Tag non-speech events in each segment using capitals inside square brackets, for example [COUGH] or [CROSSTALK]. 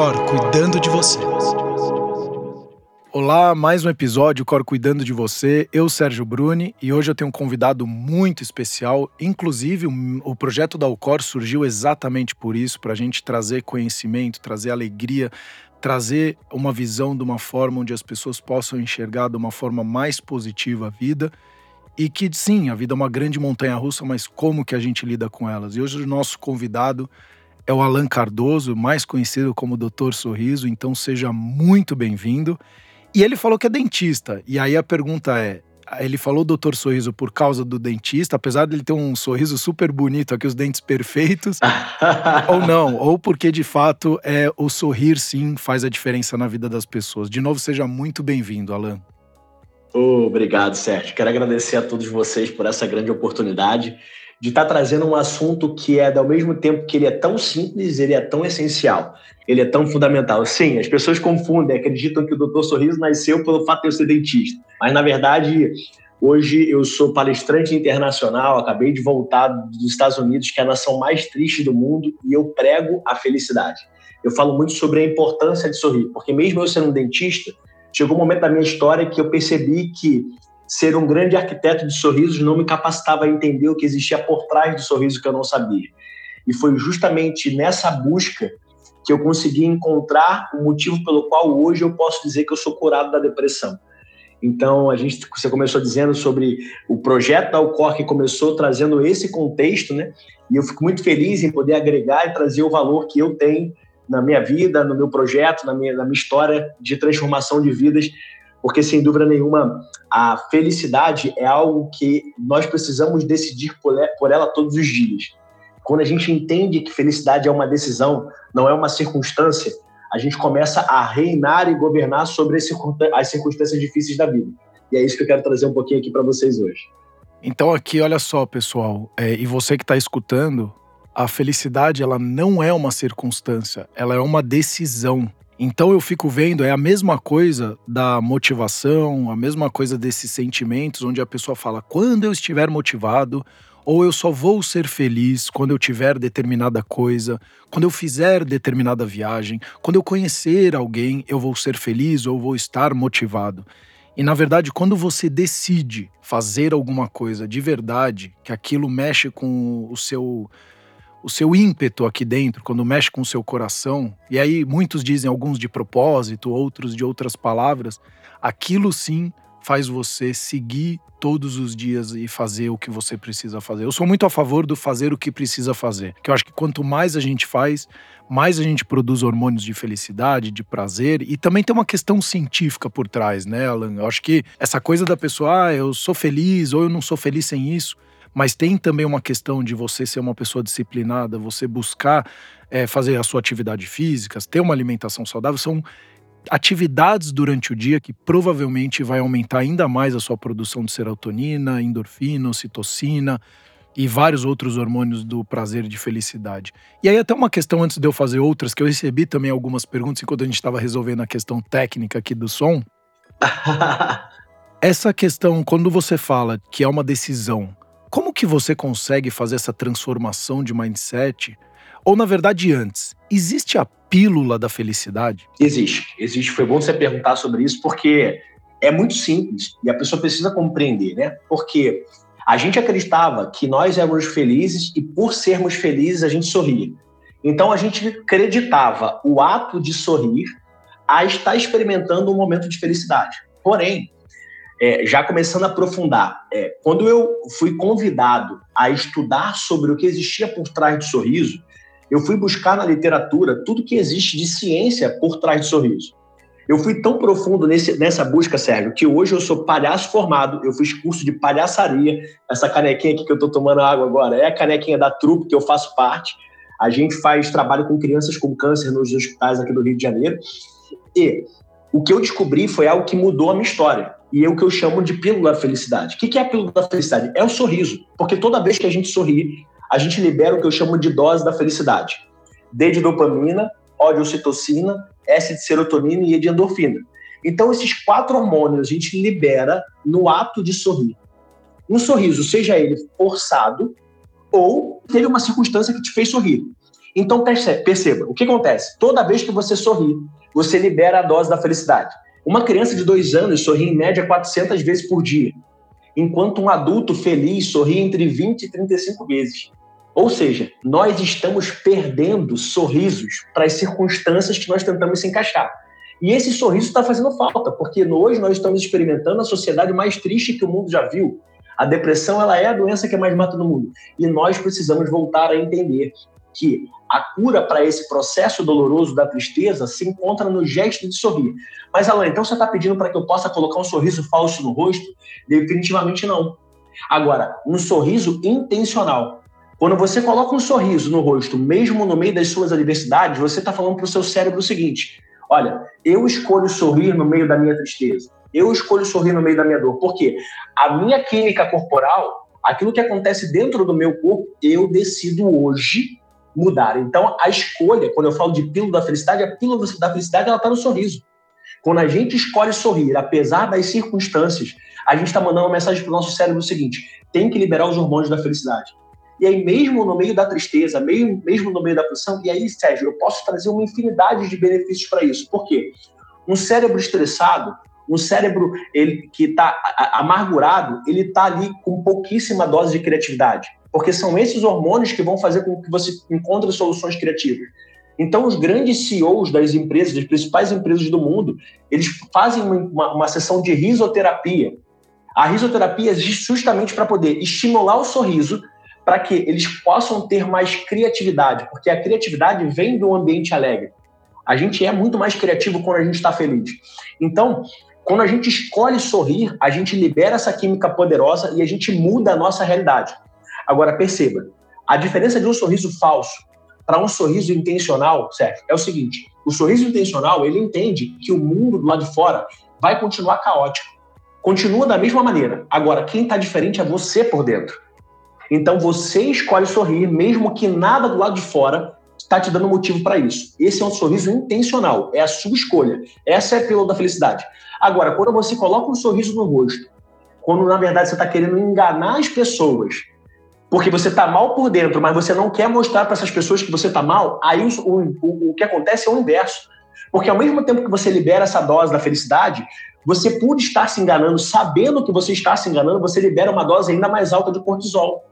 Cor cuidando de você. Olá, mais um episódio Cor Cuidando de Você. Eu, Sérgio Bruni, e hoje eu tenho um convidado muito especial. Inclusive, o projeto da Alcor surgiu exatamente por isso, para a gente trazer conhecimento, trazer alegria, trazer uma visão de uma forma onde as pessoas possam enxergar de uma forma mais positiva a vida. E que sim, a vida é uma grande montanha russa, mas como que a gente lida com elas? E hoje o nosso convidado é o Alan Cardoso, mais conhecido como Doutor Sorriso, então seja muito bem-vindo. E ele falou que é dentista. E aí a pergunta é: ele falou doutor sorriso por causa do dentista, apesar dele ter um sorriso super bonito, aqui os dentes perfeitos, [LAUGHS] ou não, ou porque de fato é o sorrir sim faz a diferença na vida das pessoas. De novo, seja muito bem-vindo, Alan. Obrigado, Sérgio. Quero agradecer a todos vocês por essa grande oportunidade de estar tá trazendo um assunto que é, ao mesmo tempo que ele é tão simples, ele é tão essencial, ele é tão fundamental. Sim, as pessoas confundem, acreditam que o doutor Sorriso nasceu pelo fato de eu ser dentista. Mas, na verdade, hoje eu sou palestrante internacional, acabei de voltar dos Estados Unidos, que é a nação mais triste do mundo, e eu prego a felicidade. Eu falo muito sobre a importância de sorrir, porque mesmo eu sendo um dentista, chegou um momento da minha história que eu percebi que ser um grande arquiteto de sorrisos não me capacitava a entender o que existia por trás do sorriso que eu não sabia. E foi justamente nessa busca que eu consegui encontrar o motivo pelo qual hoje eu posso dizer que eu sou curado da depressão. Então, a gente, você começou dizendo sobre o projeto da Alcor que começou trazendo esse contexto, né? E eu fico muito feliz em poder agregar e trazer o valor que eu tenho na minha vida, no meu projeto, na minha, na minha história de transformação de vidas porque sem dúvida nenhuma a felicidade é algo que nós precisamos decidir por ela todos os dias. Quando a gente entende que felicidade é uma decisão, não é uma circunstância, a gente começa a reinar e governar sobre as circunstâncias difíceis da vida. E é isso que eu quero trazer um pouquinho aqui para vocês hoje. Então aqui, olha só, pessoal, é, e você que está escutando, a felicidade ela não é uma circunstância, ela é uma decisão. Então eu fico vendo, é a mesma coisa da motivação, a mesma coisa desses sentimentos, onde a pessoa fala: quando eu estiver motivado, ou eu só vou ser feliz quando eu tiver determinada coisa, quando eu fizer determinada viagem, quando eu conhecer alguém, eu vou ser feliz ou vou estar motivado. E na verdade, quando você decide fazer alguma coisa de verdade, que aquilo mexe com o seu o seu ímpeto aqui dentro, quando mexe com o seu coração, e aí muitos dizem alguns de propósito, outros de outras palavras, aquilo sim faz você seguir todos os dias e fazer o que você precisa fazer. Eu sou muito a favor do fazer o que precisa fazer, que eu acho que quanto mais a gente faz, mais a gente produz hormônios de felicidade, de prazer, e também tem uma questão científica por trás, né, Alan? Eu acho que essa coisa da pessoa, ah, eu sou feliz ou eu não sou feliz sem isso, mas tem também uma questão de você ser uma pessoa disciplinada, você buscar é, fazer a sua atividade física, ter uma alimentação saudável, são atividades durante o dia que provavelmente vai aumentar ainda mais a sua produção de serotonina, endorfina, ocitocina e vários outros hormônios do prazer e de felicidade. E aí até uma questão antes de eu fazer outras, que eu recebi também algumas perguntas enquanto a gente estava resolvendo a questão técnica aqui do som. [LAUGHS] Essa questão, quando você fala que é uma decisão, como que você consegue fazer essa transformação de mindset? Ou, na verdade, antes, existe a pílula da felicidade? Existe. Existe. Foi bom você perguntar sobre isso, porque é muito simples e a pessoa precisa compreender, né? Porque a gente acreditava que nós éramos felizes e, por sermos felizes, a gente sorria. Então, a gente acreditava o ato de sorrir a estar experimentando um momento de felicidade. Porém, é, já começando a aprofundar, é, quando eu fui convidado a estudar sobre o que existia por trás do sorriso, eu fui buscar na literatura tudo que existe de ciência por trás do sorriso. Eu fui tão profundo nesse, nessa busca, Sérgio, que hoje eu sou palhaço formado, eu fiz curso de palhaçaria. Essa canequinha aqui que eu estou tomando água agora é a canequinha da trupe que eu faço parte. A gente faz trabalho com crianças com câncer nos hospitais aqui do Rio de Janeiro. E o que eu descobri foi algo que mudou a minha história. E é o que eu chamo de pílula da felicidade. O que é a pílula da felicidade? É o sorriso. Porque toda vez que a gente sorri, a gente libera o que eu chamo de dose da felicidade. D de dopamina, O de ocitocina, S de serotonina e E de endorfina. Então, esses quatro hormônios a gente libera no ato de sorrir. Um sorriso, seja ele forçado ou teve uma circunstância que te fez sorrir. Então, perceba, o que acontece? Toda vez que você sorri, você libera a dose da felicidade. Uma criança de dois anos sorri em média 400 vezes por dia, enquanto um adulto feliz sorri entre 20 e 35 vezes. Ou seja, nós estamos perdendo sorrisos para as circunstâncias que nós tentamos se encaixar. E esse sorriso está fazendo falta, porque hoje nós estamos experimentando a sociedade mais triste que o mundo já viu. A depressão ela é a doença que mais mata no mundo. E nós precisamos voltar a entender que a cura para esse processo doloroso da tristeza se encontra no gesto de sorrir. Mas, Alan, então você está pedindo para que eu possa colocar um sorriso falso no rosto? Definitivamente não. Agora, um sorriso intencional. Quando você coloca um sorriso no rosto, mesmo no meio das suas adversidades, você está falando para o seu cérebro o seguinte: olha, eu escolho sorrir no meio da minha tristeza. Eu escolho sorrir no meio da minha dor. Por quê? A minha química corporal, aquilo que acontece dentro do meu corpo, eu decido hoje mudar. Então, a escolha, quando eu falo de pílula da felicidade, a pílula da felicidade ela está no sorriso. Quando a gente escolhe sorrir, apesar das circunstâncias, a gente está mandando uma mensagem para o nosso cérebro seguinte: tem que liberar os hormônios da felicidade. E aí, mesmo no meio da tristeza, mesmo, mesmo no meio da pressão, e aí, Sérgio, eu posso trazer uma infinidade de benefícios para isso. Por quê? Um cérebro estressado, um cérebro ele, que está amargurado, ele está ali com pouquíssima dose de criatividade porque são esses hormônios que vão fazer com que você encontre soluções criativas. Então, os grandes CEOs das empresas, das principais empresas do mundo, eles fazem uma, uma sessão de risoterapia. A risoterapia existe justamente para poder estimular o sorriso para que eles possam ter mais criatividade, porque a criatividade vem do ambiente alegre. A gente é muito mais criativo quando a gente está feliz. Então, quando a gente escolhe sorrir, a gente libera essa química poderosa e a gente muda a nossa realidade. Agora, perceba, a diferença de um sorriso falso para um sorriso intencional, certo? É o seguinte, o sorriso intencional, ele entende que o mundo do lado de fora vai continuar caótico. Continua da mesma maneira. Agora, quem está diferente é você por dentro. Então, você escolhe sorrir, mesmo que nada do lado de fora está te dando motivo para isso. Esse é um sorriso intencional, é a sua escolha. Essa é a pílula da felicidade. Agora, quando você coloca um sorriso no rosto, quando na verdade você está querendo enganar as pessoas porque você está mal por dentro, mas você não quer mostrar para essas pessoas que você está mal, aí o, o, o que acontece é o inverso. Porque ao mesmo tempo que você libera essa dose da felicidade, você, por estar se enganando, sabendo que você está se enganando, você libera uma dose ainda mais alta de cortisol.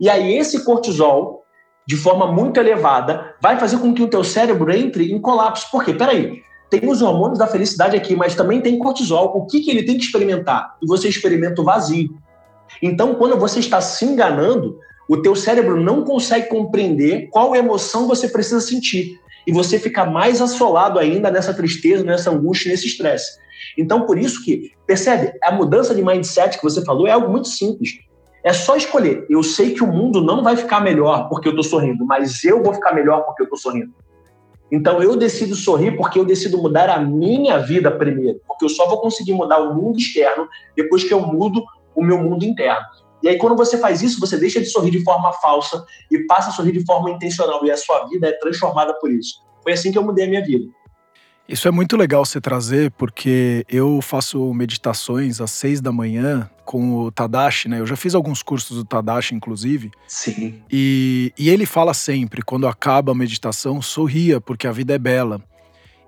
E aí esse cortisol, de forma muito elevada, vai fazer com que o teu cérebro entre em colapso. Por quê? Peraí, tem os hormônios da felicidade aqui, mas também tem cortisol. O que, que ele tem que experimentar? E você experimenta o vazio. Então, quando você está se enganando, o teu cérebro não consegue compreender qual emoção você precisa sentir. E você fica mais assolado ainda nessa tristeza, nessa angústia, nesse estresse. Então, por isso que, percebe, a mudança de mindset que você falou é algo muito simples. É só escolher. Eu sei que o mundo não vai ficar melhor porque eu estou sorrindo, mas eu vou ficar melhor porque eu estou sorrindo. Então eu decido sorrir porque eu decido mudar a minha vida primeiro, porque eu só vou conseguir mudar o mundo externo depois que eu mudo o meu mundo interno. E aí, quando você faz isso, você deixa de sorrir de forma falsa e passa a sorrir de forma intencional. E a sua vida é transformada por isso. Foi assim que eu mudei a minha vida. Isso é muito legal você trazer, porque eu faço meditações às seis da manhã com o Tadashi, né? Eu já fiz alguns cursos do Tadashi, inclusive. Sim. E, e ele fala sempre, quando acaba a meditação, sorria, porque a vida é bela.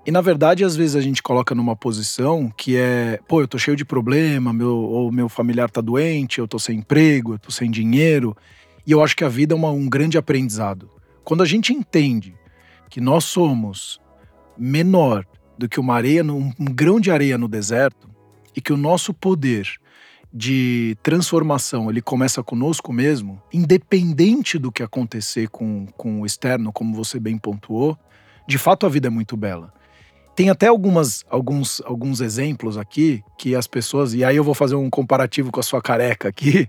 E na verdade, às vezes a gente coloca numa posição que é, pô, eu tô cheio de problema, meu, ou meu familiar tá doente, eu tô sem emprego, eu tô sem dinheiro. E eu acho que a vida é uma, um grande aprendizado. Quando a gente entende que nós somos menor do que uma areia, um, um grão de areia no deserto, e que o nosso poder de transformação ele começa conosco mesmo, independente do que acontecer com, com o externo, como você bem pontuou, de fato a vida é muito bela. Tem até algumas, alguns, alguns exemplos aqui que as pessoas. E aí eu vou fazer um comparativo com a sua careca aqui.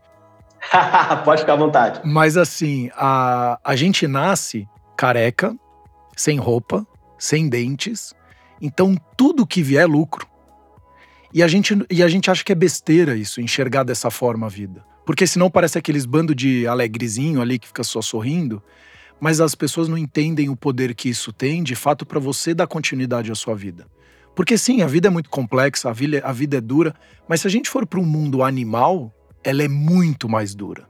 [LAUGHS] Pode ficar à vontade. Mas assim, a, a gente nasce careca, sem roupa, sem dentes. Então tudo que vier é lucro. E a gente, e a gente acha que é besteira isso, enxergar dessa forma a vida. Porque senão parece aqueles bando de alegrezinho ali que fica só sorrindo, mas as pessoas não entendem o poder que isso tem, de fato, para você dar continuidade à sua vida. Porque sim, a vida é muito complexa, a vida, a vida é dura, mas se a gente for para um mundo animal, ela é muito mais dura.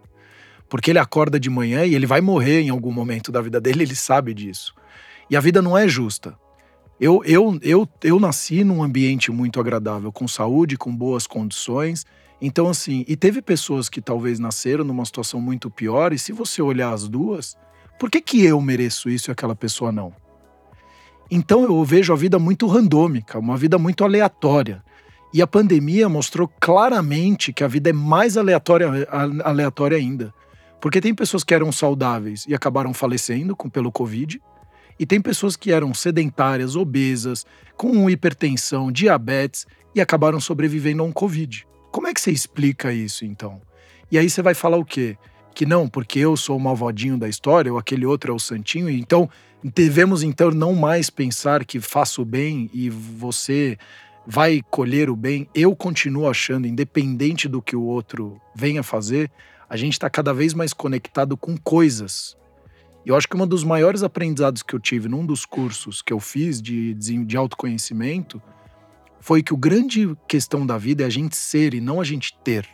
Porque ele acorda de manhã e ele vai morrer em algum momento da vida dele, ele sabe disso. E a vida não é justa. Eu, eu, eu, eu nasci num ambiente muito agradável, com saúde, com boas condições. Então, assim, e teve pessoas que talvez nasceram numa situação muito pior, e se você olhar as duas, por que, que eu mereço isso e aquela pessoa não? Então eu vejo a vida muito randômica, uma vida muito aleatória. E a pandemia mostrou claramente que a vida é mais aleatória, aleatória ainda. Porque tem pessoas que eram saudáveis e acabaram falecendo com, pelo Covid, e tem pessoas que eram sedentárias, obesas, com hipertensão, diabetes e acabaram sobrevivendo a um Covid. Como é que você explica isso, então? E aí você vai falar o quê? Que não, porque eu sou o malvadinho da história, ou aquele outro é o santinho, então devemos então não mais pensar que faço bem e você vai colher o bem. Eu continuo achando, independente do que o outro venha fazer, a gente está cada vez mais conectado com coisas e eu acho que um dos maiores aprendizados que eu tive num dos cursos que eu fiz de, de autoconhecimento foi que o grande questão da vida é a gente ser e não a gente ter.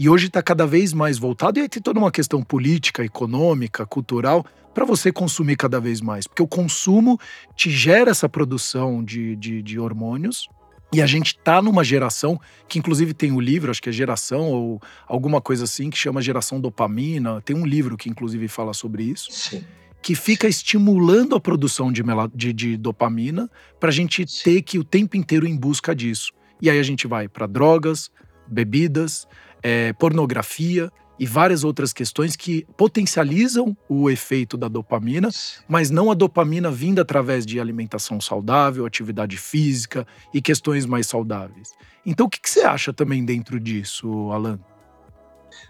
E hoje está cada vez mais voltado, e aí tem toda uma questão política, econômica, cultural, para você consumir cada vez mais. Porque o consumo te gera essa produção de, de, de hormônios, e a gente tá numa geração que, inclusive, tem o um livro, acho que é Geração ou alguma coisa assim, que chama Geração Dopamina. Tem um livro que, inclusive, fala sobre isso. Sim. Que fica estimulando a produção de, de, de dopamina para a gente Sim. ter que o tempo inteiro em busca disso. E aí a gente vai para drogas, bebidas, é, pornografia e várias outras questões que potencializam o efeito da dopamina, mas não a dopamina vinda através de alimentação saudável, atividade física e questões mais saudáveis. Então, o que, você acha também dentro disso, Alan?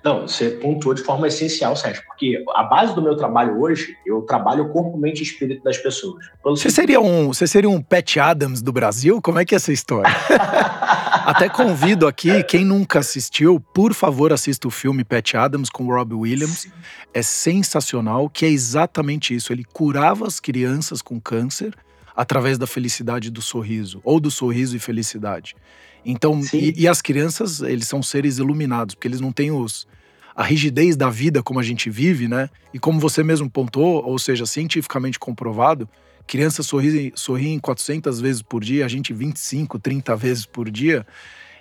Não, você pontuou de forma essencial, Sérgio, porque a base do meu trabalho hoje, eu trabalho o corpo, mente e espírito das pessoas. Você seria um, você seria um Pat Adams do Brasil? Como é que é essa história? [LAUGHS] Até convido aqui, quem nunca assistiu, por favor, assista o filme Pat Adams com Robbie Williams. Sim. É sensacional, que é exatamente isso. Ele curava as crianças com câncer através da felicidade do sorriso, ou do sorriso e felicidade. Então, e, e, as crianças, eles são seres iluminados, porque eles não têm os, a rigidez da vida como a gente vive, né? E como você mesmo pontou, ou seja, cientificamente comprovado, crianças sorriem, sorriem 400 vezes por dia, a gente 25, 30 vezes por dia.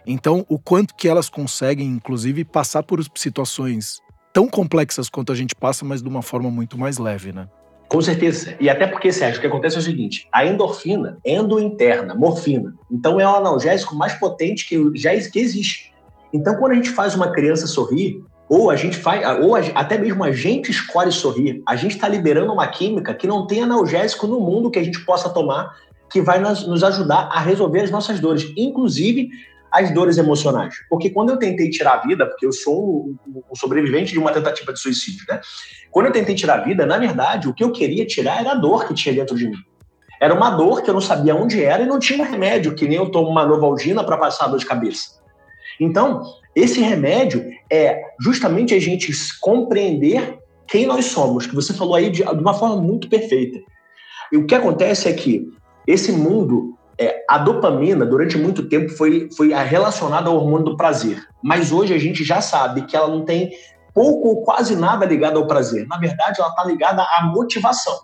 Então, o quanto que elas conseguem, inclusive, passar por situações tão complexas quanto a gente passa, mas de uma forma muito mais leve, né? Com certeza. E até porque, Sérgio, o que acontece é o seguinte: a endorfina, endointerna, morfina, então é o analgésico mais potente que já que existe. Então, quando a gente faz uma criança sorrir, ou a gente faz, ou a, até mesmo a gente escolhe sorrir, a gente está liberando uma química que não tem analgésico no mundo que a gente possa tomar que vai nos, nos ajudar a resolver as nossas dores, inclusive as dores emocionais. Porque quando eu tentei tirar a vida, porque eu sou um, um sobrevivente de uma tentativa de suicídio, né? Quando eu tentei tirar a vida, na verdade, o que eu queria tirar era a dor que tinha dentro de mim. Era uma dor que eu não sabia onde era e não tinha remédio, que nem eu tomo uma Novalgina para passar a dor de cabeça. Então, esse remédio é justamente a gente compreender quem nós somos, que você falou aí de, de uma forma muito perfeita. E o que acontece é que esse mundo é, a dopamina, durante muito tempo, foi, foi relacionada ao hormônio do prazer. Mas hoje a gente já sabe que ela não tem pouco ou quase nada ligado ao prazer. Na verdade, ela está ligada à motivação.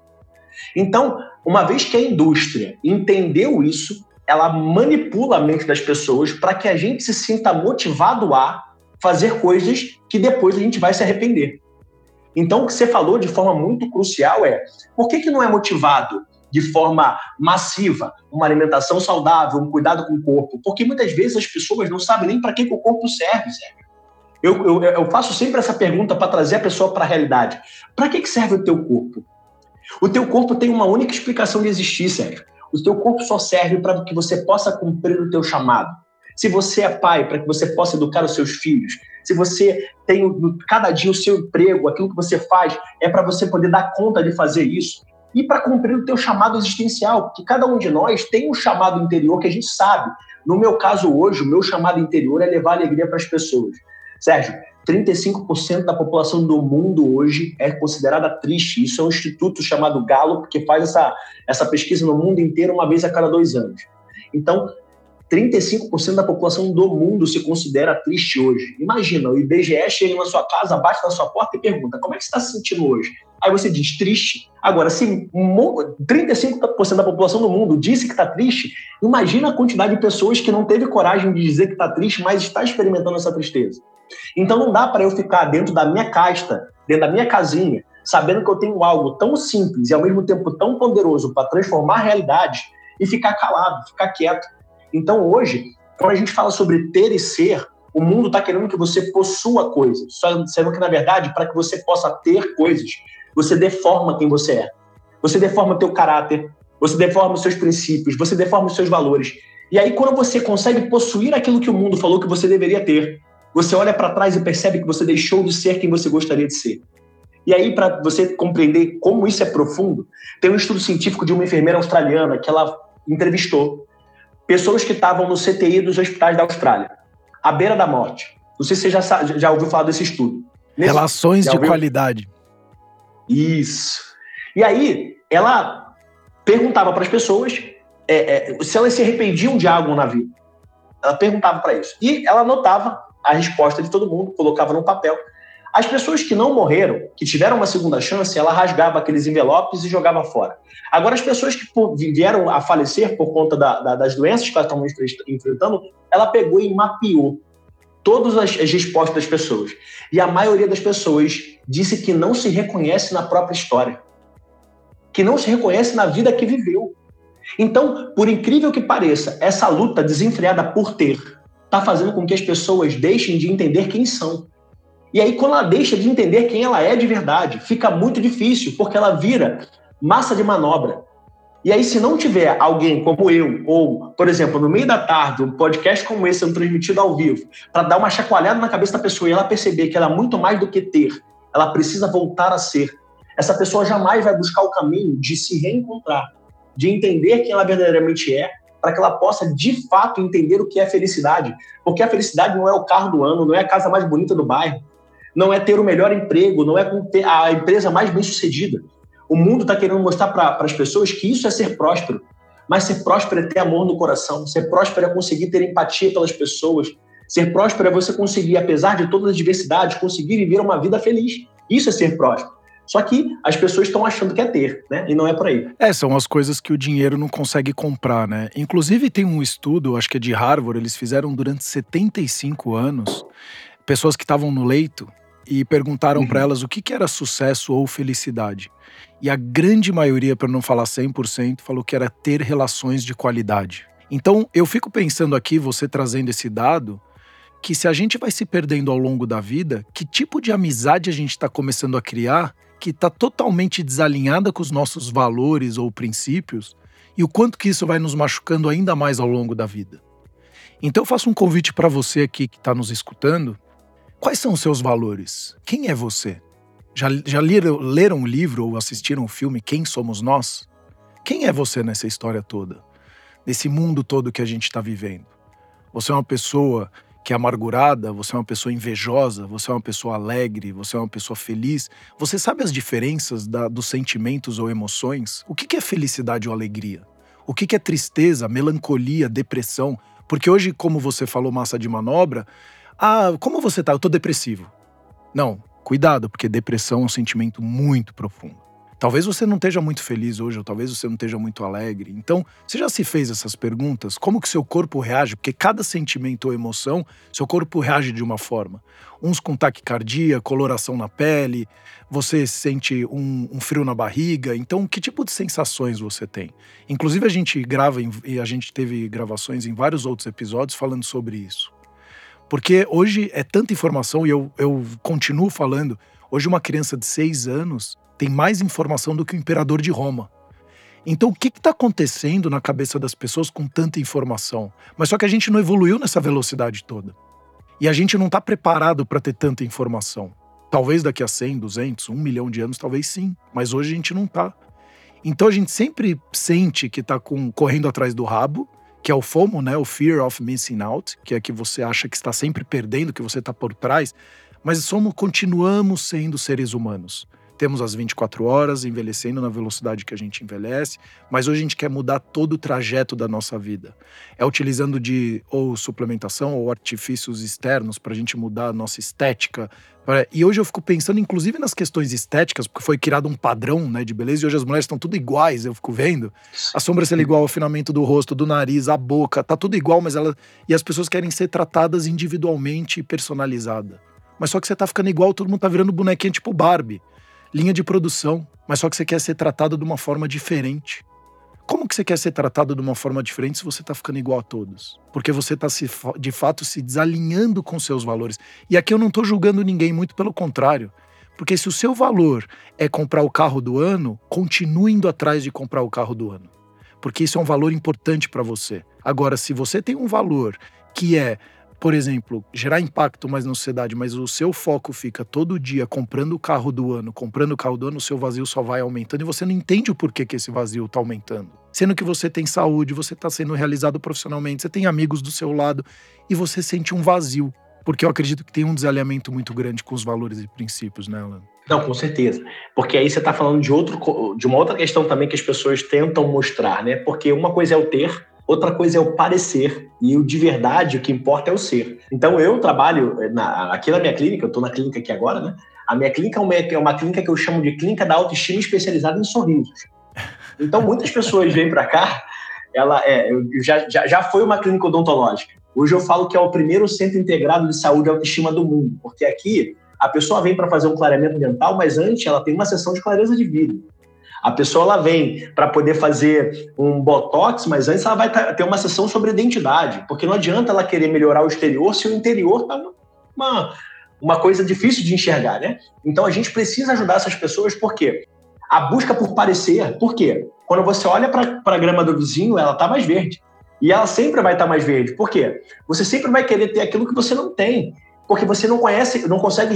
Então, uma vez que a indústria entendeu isso, ela manipula a mente das pessoas para que a gente se sinta motivado a fazer coisas que depois a gente vai se arrepender. Então, o que você falou de forma muito crucial é por que, que não é motivado de forma massiva, uma alimentação saudável, um cuidado com o corpo, porque muitas vezes as pessoas não sabem nem para que, que, o corpo serve, Sérgio. Eu, eu, eu, faço sempre essa pergunta para trazer a pessoa para a realidade. Para que, que serve o teu corpo? O teu corpo tem uma única explicação de existir, Sérgio. O teu corpo só serve para que você possa cumprir o teu chamado. Se você é pai, para que você possa educar os seus filhos. Se você tem cada dia o seu emprego, aquilo que você faz é para você poder dar conta de fazer isso e para cumprir o teu chamado existencial, porque cada um de nós tem um chamado interior que a gente sabe. No meu caso hoje, o meu chamado interior é levar alegria para as pessoas. Sérgio, 35% da população do mundo hoje é considerada triste. Isso é um instituto chamado Gallup que faz essa, essa pesquisa no mundo inteiro uma vez a cada dois anos. Então, 35% da população do mundo se considera triste hoje. Imagina, o IBGE chega na sua casa, bate na sua porta e pergunta: como é que você está se sentindo hoje? Aí você diz triste. Agora, se 35% da população do mundo disse que está triste, imagina a quantidade de pessoas que não teve coragem de dizer que está triste, mas está experimentando essa tristeza. Então não dá para eu ficar dentro da minha casta, dentro da minha casinha, sabendo que eu tenho algo tão simples e ao mesmo tempo tão poderoso para transformar realidades e ficar calado, ficar quieto. Então hoje, quando a gente fala sobre ter e ser, o mundo está querendo que você possua coisas, sendo que na verdade, para que você possa ter coisas, você deforma quem você é. Você deforma teu caráter, você deforma os seus princípios, você deforma os seus valores. E aí, quando você consegue possuir aquilo que o mundo falou que você deveria ter, você olha para trás e percebe que você deixou de ser quem você gostaria de ser. E aí, para você compreender como isso é profundo, tem um estudo científico de uma enfermeira australiana que ela entrevistou pessoas que estavam no CTI dos hospitais da Austrália, à beira da morte. Não sei se você já, já ouviu falar desse estudo. Nesse, Relações de qualidade. Isso. E aí, ela perguntava para as pessoas é, é, se elas se arrependiam de algo na vida. Ela perguntava para isso. E ela anotava a resposta de todo mundo, colocava no papel. As pessoas que não morreram, que tiveram uma segunda chance, ela rasgava aqueles envelopes e jogava fora. Agora, as pessoas que vieram a falecer por conta da, da, das doenças que elas estavam enfrentando, ela pegou e mapeou todas as, as respostas das pessoas. E a maioria das pessoas disse que não se reconhece na própria história, que não se reconhece na vida que viveu. Então, por incrível que pareça, essa luta desenfreada por ter está fazendo com que as pessoas deixem de entender quem são. E aí, quando ela deixa de entender quem ela é de verdade, fica muito difícil, porque ela vira massa de manobra. E aí, se não tiver alguém como eu, ou, por exemplo, no meio da tarde, um podcast como esse sendo transmitido ao vivo, para dar uma chacoalhada na cabeça da pessoa e ela perceber que ela é muito mais do que ter, ela precisa voltar a ser. Essa pessoa jamais vai buscar o caminho de se reencontrar, de entender quem ela verdadeiramente é, para que ela possa de fato entender o que é felicidade. Porque a felicidade não é o carro do ano, não é a casa mais bonita do bairro, não é ter o melhor emprego, não é ter a empresa mais bem sucedida. O mundo está querendo mostrar para as pessoas que isso é ser próspero. Mas ser próspero é ter amor no coração. Ser próspero é conseguir ter empatia pelas pessoas. Ser próspero é você conseguir, apesar de todas as diversidades, conseguir viver uma vida feliz. Isso é ser próspero. Só que as pessoas estão achando que é ter, né? E não é por aí. É, são as coisas que o dinheiro não consegue comprar, né? Inclusive tem um estudo, acho que é de Harvard, eles fizeram durante 75 anos, pessoas que estavam no leito e perguntaram uhum. para elas o que, que era sucesso ou felicidade. E a grande maioria, para não falar 100%, falou que era ter relações de qualidade. Então, eu fico pensando aqui, você trazendo esse dado, que se a gente vai se perdendo ao longo da vida, que tipo de amizade a gente está começando a criar que está totalmente desalinhada com os nossos valores ou princípios e o quanto que isso vai nos machucando ainda mais ao longo da vida. Então, eu faço um convite para você aqui que está nos escutando. Quais são os seus valores? Quem é você? Já, já leram, leram o livro ou assistiram o filme Quem Somos Nós? Quem é você nessa história toda? Nesse mundo todo que a gente está vivendo? Você é uma pessoa que é amargurada, você é uma pessoa invejosa, você é uma pessoa alegre, você é uma pessoa feliz. Você sabe as diferenças da, dos sentimentos ou emoções? O que, que é felicidade ou alegria? O que, que é tristeza, melancolia, depressão? Porque hoje, como você falou, massa de manobra, ah, como você tá? Eu tô depressivo. Não, Cuidado, porque depressão é um sentimento muito profundo. Talvez você não esteja muito feliz hoje, ou talvez você não esteja muito alegre. Então, você já se fez essas perguntas? Como que seu corpo reage? Porque cada sentimento ou emoção, seu corpo reage de uma forma. Uns com taquicardia, coloração na pele, você sente um, um frio na barriga. Então, que tipo de sensações você tem? Inclusive, a gente grava e a gente teve gravações em vários outros episódios falando sobre isso. Porque hoje é tanta informação e eu, eu continuo falando. Hoje, uma criança de seis anos tem mais informação do que o imperador de Roma. Então, o que está acontecendo na cabeça das pessoas com tanta informação? Mas só que a gente não evoluiu nessa velocidade toda. E a gente não está preparado para ter tanta informação. Talvez daqui a 100, 200, 1 milhão de anos, talvez sim. Mas hoje a gente não está. Então a gente sempre sente que está correndo atrás do rabo, que é o FOMO, né? O Fear of Missing Out, que é que você acha que está sempre perdendo, que você está por trás. Mas somos, continuamos sendo seres humanos. Temos as 24 horas, envelhecendo na velocidade que a gente envelhece, mas hoje a gente quer mudar todo o trajeto da nossa vida. É utilizando de ou suplementação ou artifícios externos para a gente mudar a nossa estética. E hoje eu fico pensando, inclusive, nas questões estéticas, porque foi criado um padrão né, de beleza e hoje as mulheres estão tudo iguais, eu fico vendo. A sobrancelha igual, o afinamento do rosto, do nariz, a boca, tá tudo igual, mas ela. E as pessoas querem ser tratadas individualmente e personalizada. Mas só que você tá ficando igual, todo mundo tá virando bonequinha tipo Barbie linha de produção, mas só que você quer ser tratado de uma forma diferente. Como que você quer ser tratado de uma forma diferente se você está ficando igual a todos? Porque você está de fato se desalinhando com seus valores. E aqui eu não estou julgando ninguém, muito pelo contrário. Porque se o seu valor é comprar o carro do ano, continue indo atrás de comprar o carro do ano. Porque isso é um valor importante para você. Agora, se você tem um valor que é por exemplo, gerar impacto mais na sociedade, mas o seu foco fica todo dia comprando o carro do ano, comprando o carro do ano, o seu vazio só vai aumentando e você não entende o porquê que esse vazio está aumentando. Sendo que você tem saúde, você está sendo realizado profissionalmente, você tem amigos do seu lado e você sente um vazio. Porque eu acredito que tem um desalinhamento muito grande com os valores e princípios, né, Alan? Não, com certeza. Porque aí você está falando de, outro, de uma outra questão também que as pessoas tentam mostrar, né? Porque uma coisa é o ter, outra coisa é o parecer, e o de verdade, o que importa é o ser. Então, eu trabalho eh, na, aqui na minha clínica, eu estou na clínica aqui agora, né? A minha clínica é uma, é uma clínica que eu chamo de clínica da autoestima especializada em sorrisos. Então, muitas pessoas vêm para cá, ela é, já, já, já foi uma clínica odontológica. Hoje eu falo que é o primeiro centro integrado de saúde e autoestima do mundo, porque aqui a pessoa vem para fazer um clareamento dental, mas antes ela tem uma sessão de clareza de vidro. A pessoa ela vem para poder fazer um botox, mas antes ela vai ter uma sessão sobre identidade, porque não adianta ela querer melhorar o exterior se o interior está uma, uma coisa difícil de enxergar, né? Então a gente precisa ajudar essas pessoas porque a busca por parecer, por quê? Quando você olha para a grama do vizinho, ela está mais verde. E ela sempre vai estar tá mais verde. Por quê? Você sempre vai querer ter aquilo que você não tem, porque você não conhece, não consegue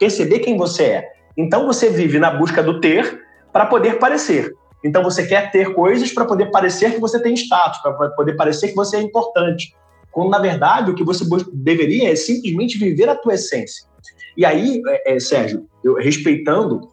perceber quem você é. Então você vive na busca do ter para poder parecer. Então você quer ter coisas para poder parecer que você tem status, para poder parecer que você é importante. Quando na verdade o que você deveria é simplesmente viver a tua essência. E aí, é, é, Sérgio, eu, respeitando,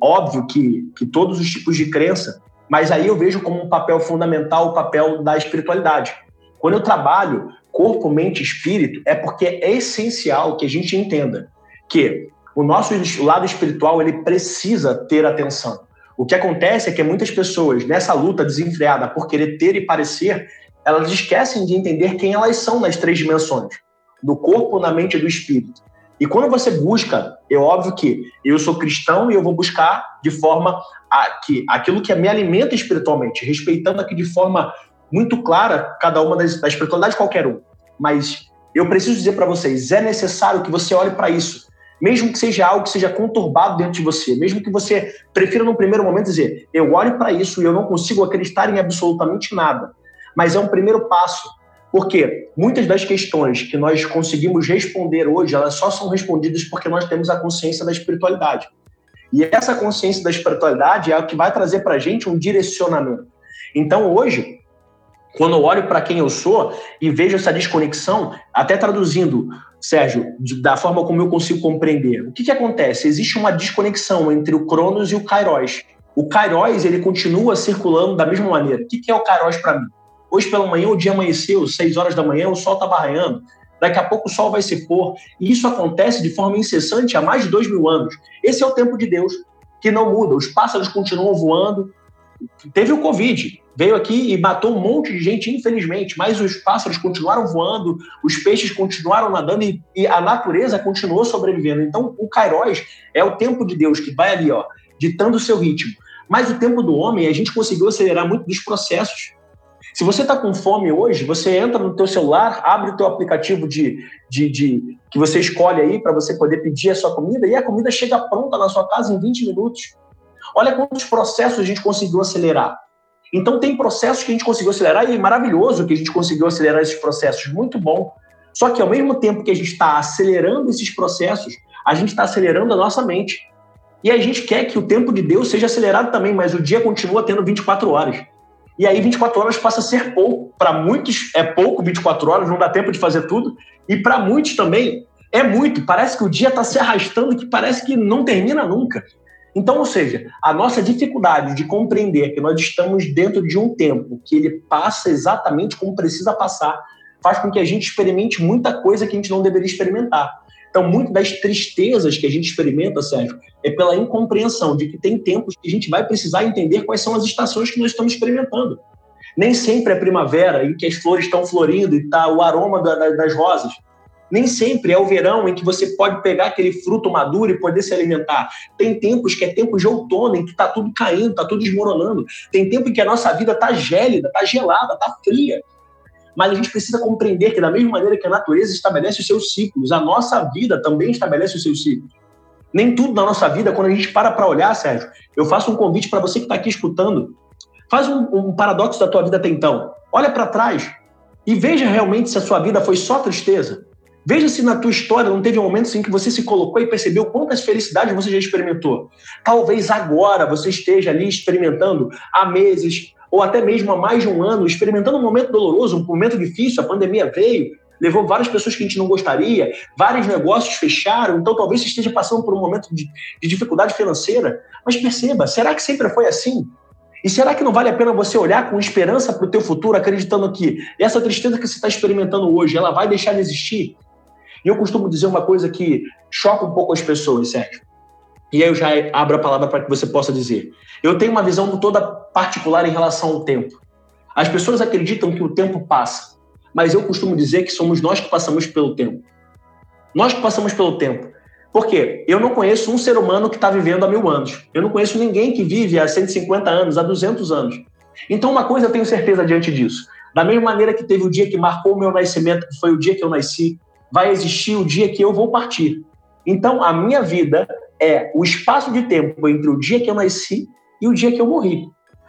óbvio que, que todos os tipos de crença, mas aí eu vejo como um papel fundamental o papel da espiritualidade. Quando eu trabalho corpo, mente, espírito, é porque é essencial que a gente entenda que o nosso lado espiritual ele precisa ter atenção. O que acontece é que muitas pessoas, nessa luta desenfreada por querer ter e parecer, elas esquecem de entender quem elas são nas três dimensões: do corpo, na mente e do espírito. E quando você busca, é óbvio que eu sou cristão e eu vou buscar de forma a que aquilo que me alimenta espiritualmente, respeitando aqui de forma muito clara cada uma das, da espiritualidade de qualquer um. Mas eu preciso dizer para vocês, é necessário que você olhe para isso mesmo que seja algo que seja conturbado dentro de você, mesmo que você prefira num primeiro momento dizer, eu olho para isso e eu não consigo acreditar em absolutamente nada. Mas é um primeiro passo, porque muitas das questões que nós conseguimos responder hoje, elas só são respondidas porque nós temos a consciência da espiritualidade. E essa consciência da espiritualidade é o que vai trazer para a gente um direcionamento. Então, hoje, quando eu olho para quem eu sou e vejo essa desconexão, até traduzindo Sérgio, da forma como eu consigo compreender, o que, que acontece? Existe uma desconexão entre o Cronos e o Kairos. O Kairos, ele continua circulando da mesma maneira. O que, que é o Kairos para mim? Hoje pela manhã o dia amanheceu, 6 horas da manhã, o sol está barrando. Daqui a pouco o sol vai se pôr. E isso acontece de forma incessante há mais de dois mil anos. Esse é o tempo de Deus, que não muda. Os pássaros continuam voando, Teve o Covid, veio aqui e matou um monte de gente, infelizmente, mas os pássaros continuaram voando, os peixes continuaram nadando e, e a natureza continuou sobrevivendo. Então, o Kairos é o tempo de Deus que vai ali, ó, ditando o seu ritmo. Mas o tempo do homem, a gente conseguiu acelerar muito dos processos. Se você está com fome hoje, você entra no teu celular, abre o teu aplicativo de, de, de que você escolhe aí para você poder pedir a sua comida e a comida chega pronta na sua casa em 20 minutos. Olha quantos processos a gente conseguiu acelerar. Então tem processos que a gente conseguiu acelerar e é maravilhoso que a gente conseguiu acelerar esses processos, muito bom. Só que ao mesmo tempo que a gente está acelerando esses processos, a gente está acelerando a nossa mente. E a gente quer que o tempo de Deus seja acelerado também, mas o dia continua tendo 24 horas. E aí 24 horas passa a ser pouco. Para muitos é pouco 24 horas, não dá tempo de fazer tudo. E para muitos também é muito. Parece que o dia está se arrastando, que parece que não termina nunca. Então, ou seja, a nossa dificuldade de compreender que nós estamos dentro de um tempo que ele passa exatamente como precisa passar, faz com que a gente experimente muita coisa que a gente não deveria experimentar. Então, muito das tristezas que a gente experimenta, Sérgio, é pela incompreensão de que tem tempos que a gente vai precisar entender quais são as estações que nós estamos experimentando. Nem sempre é primavera em que as flores estão florindo e está o aroma das rosas. Nem sempre é o verão em que você pode pegar aquele fruto maduro e poder se alimentar. Tem tempos que é tempo de outono, em que está tudo caindo, está tudo desmoronando. Tem tempo em que a nossa vida está gélida, está gelada, está fria. Mas a gente precisa compreender que, da mesma maneira que a natureza estabelece os seus ciclos, a nossa vida também estabelece os seus ciclos. Nem tudo na nossa vida, quando a gente para para olhar, Sérgio, eu faço um convite para você que está aqui escutando. Faz um, um paradoxo da tua vida até então. Olha para trás e veja realmente se a sua vida foi só tristeza Veja se na tua história não teve momentos em que você se colocou e percebeu quantas felicidades você já experimentou. Talvez agora você esteja ali experimentando há meses ou até mesmo há mais de um ano, experimentando um momento doloroso, um momento difícil, a pandemia veio, levou várias pessoas que a gente não gostaria, vários negócios fecharam, então talvez você esteja passando por um momento de, de dificuldade financeira. Mas perceba, será que sempre foi assim? E será que não vale a pena você olhar com esperança para o teu futuro, acreditando que essa tristeza que você está experimentando hoje, ela vai deixar de existir? Eu costumo dizer uma coisa que choca um pouco as pessoas, Sérgio. E aí eu já abro a palavra para que você possa dizer. Eu tenho uma visão toda particular em relação ao tempo. As pessoas acreditam que o tempo passa, mas eu costumo dizer que somos nós que passamos pelo tempo. Nós que passamos pelo tempo. Por quê? Eu não conheço um ser humano que está vivendo há mil anos. Eu não conheço ninguém que vive há 150 anos, há 200 anos. Então, uma coisa eu tenho certeza diante disso. Da mesma maneira que teve o dia que marcou o meu nascimento, que foi o dia que eu nasci, vai existir o dia que eu vou partir. Então, a minha vida é o espaço de tempo entre o dia que eu nasci e o dia que eu morri.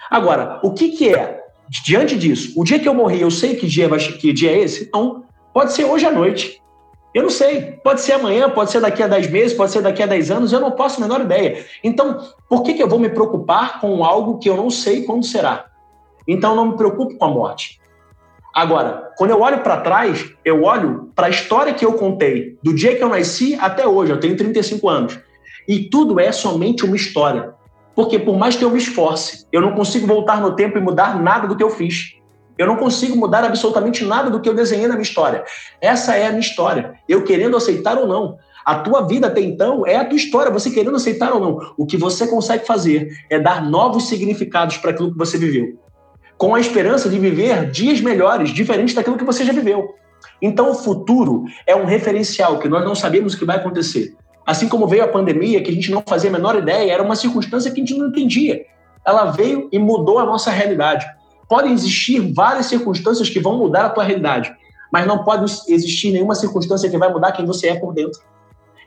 Agora, o que, que é? Diante disso, o dia que eu morri, eu sei que dia, vai, que dia é esse? Não. Pode ser hoje à noite. Eu não sei. Pode ser amanhã, pode ser daqui a 10 meses, pode ser daqui a 10 anos, eu não posso a menor ideia. Então, por que, que eu vou me preocupar com algo que eu não sei quando será? Então, não me preocupo com a morte. Agora, quando eu olho para trás, eu olho para a história que eu contei, do dia que eu nasci até hoje, eu tenho 35 anos. E tudo é somente uma história. Porque por mais que eu me esforce, eu não consigo voltar no tempo e mudar nada do que eu fiz. Eu não consigo mudar absolutamente nada do que eu desenhei na minha história. Essa é a minha história. Eu querendo aceitar ou não. A tua vida até então é a tua história, você querendo aceitar ou não. O que você consegue fazer é dar novos significados para aquilo que você viveu com a esperança de viver dias melhores, diferentes daquilo que você já viveu. Então, o futuro é um referencial que nós não sabemos o que vai acontecer. Assim como veio a pandemia, que a gente não fazia a menor ideia, era uma circunstância que a gente não entendia. Ela veio e mudou a nossa realidade. Podem existir várias circunstâncias que vão mudar a tua realidade, mas não pode existir nenhuma circunstância que vai mudar quem você é por dentro.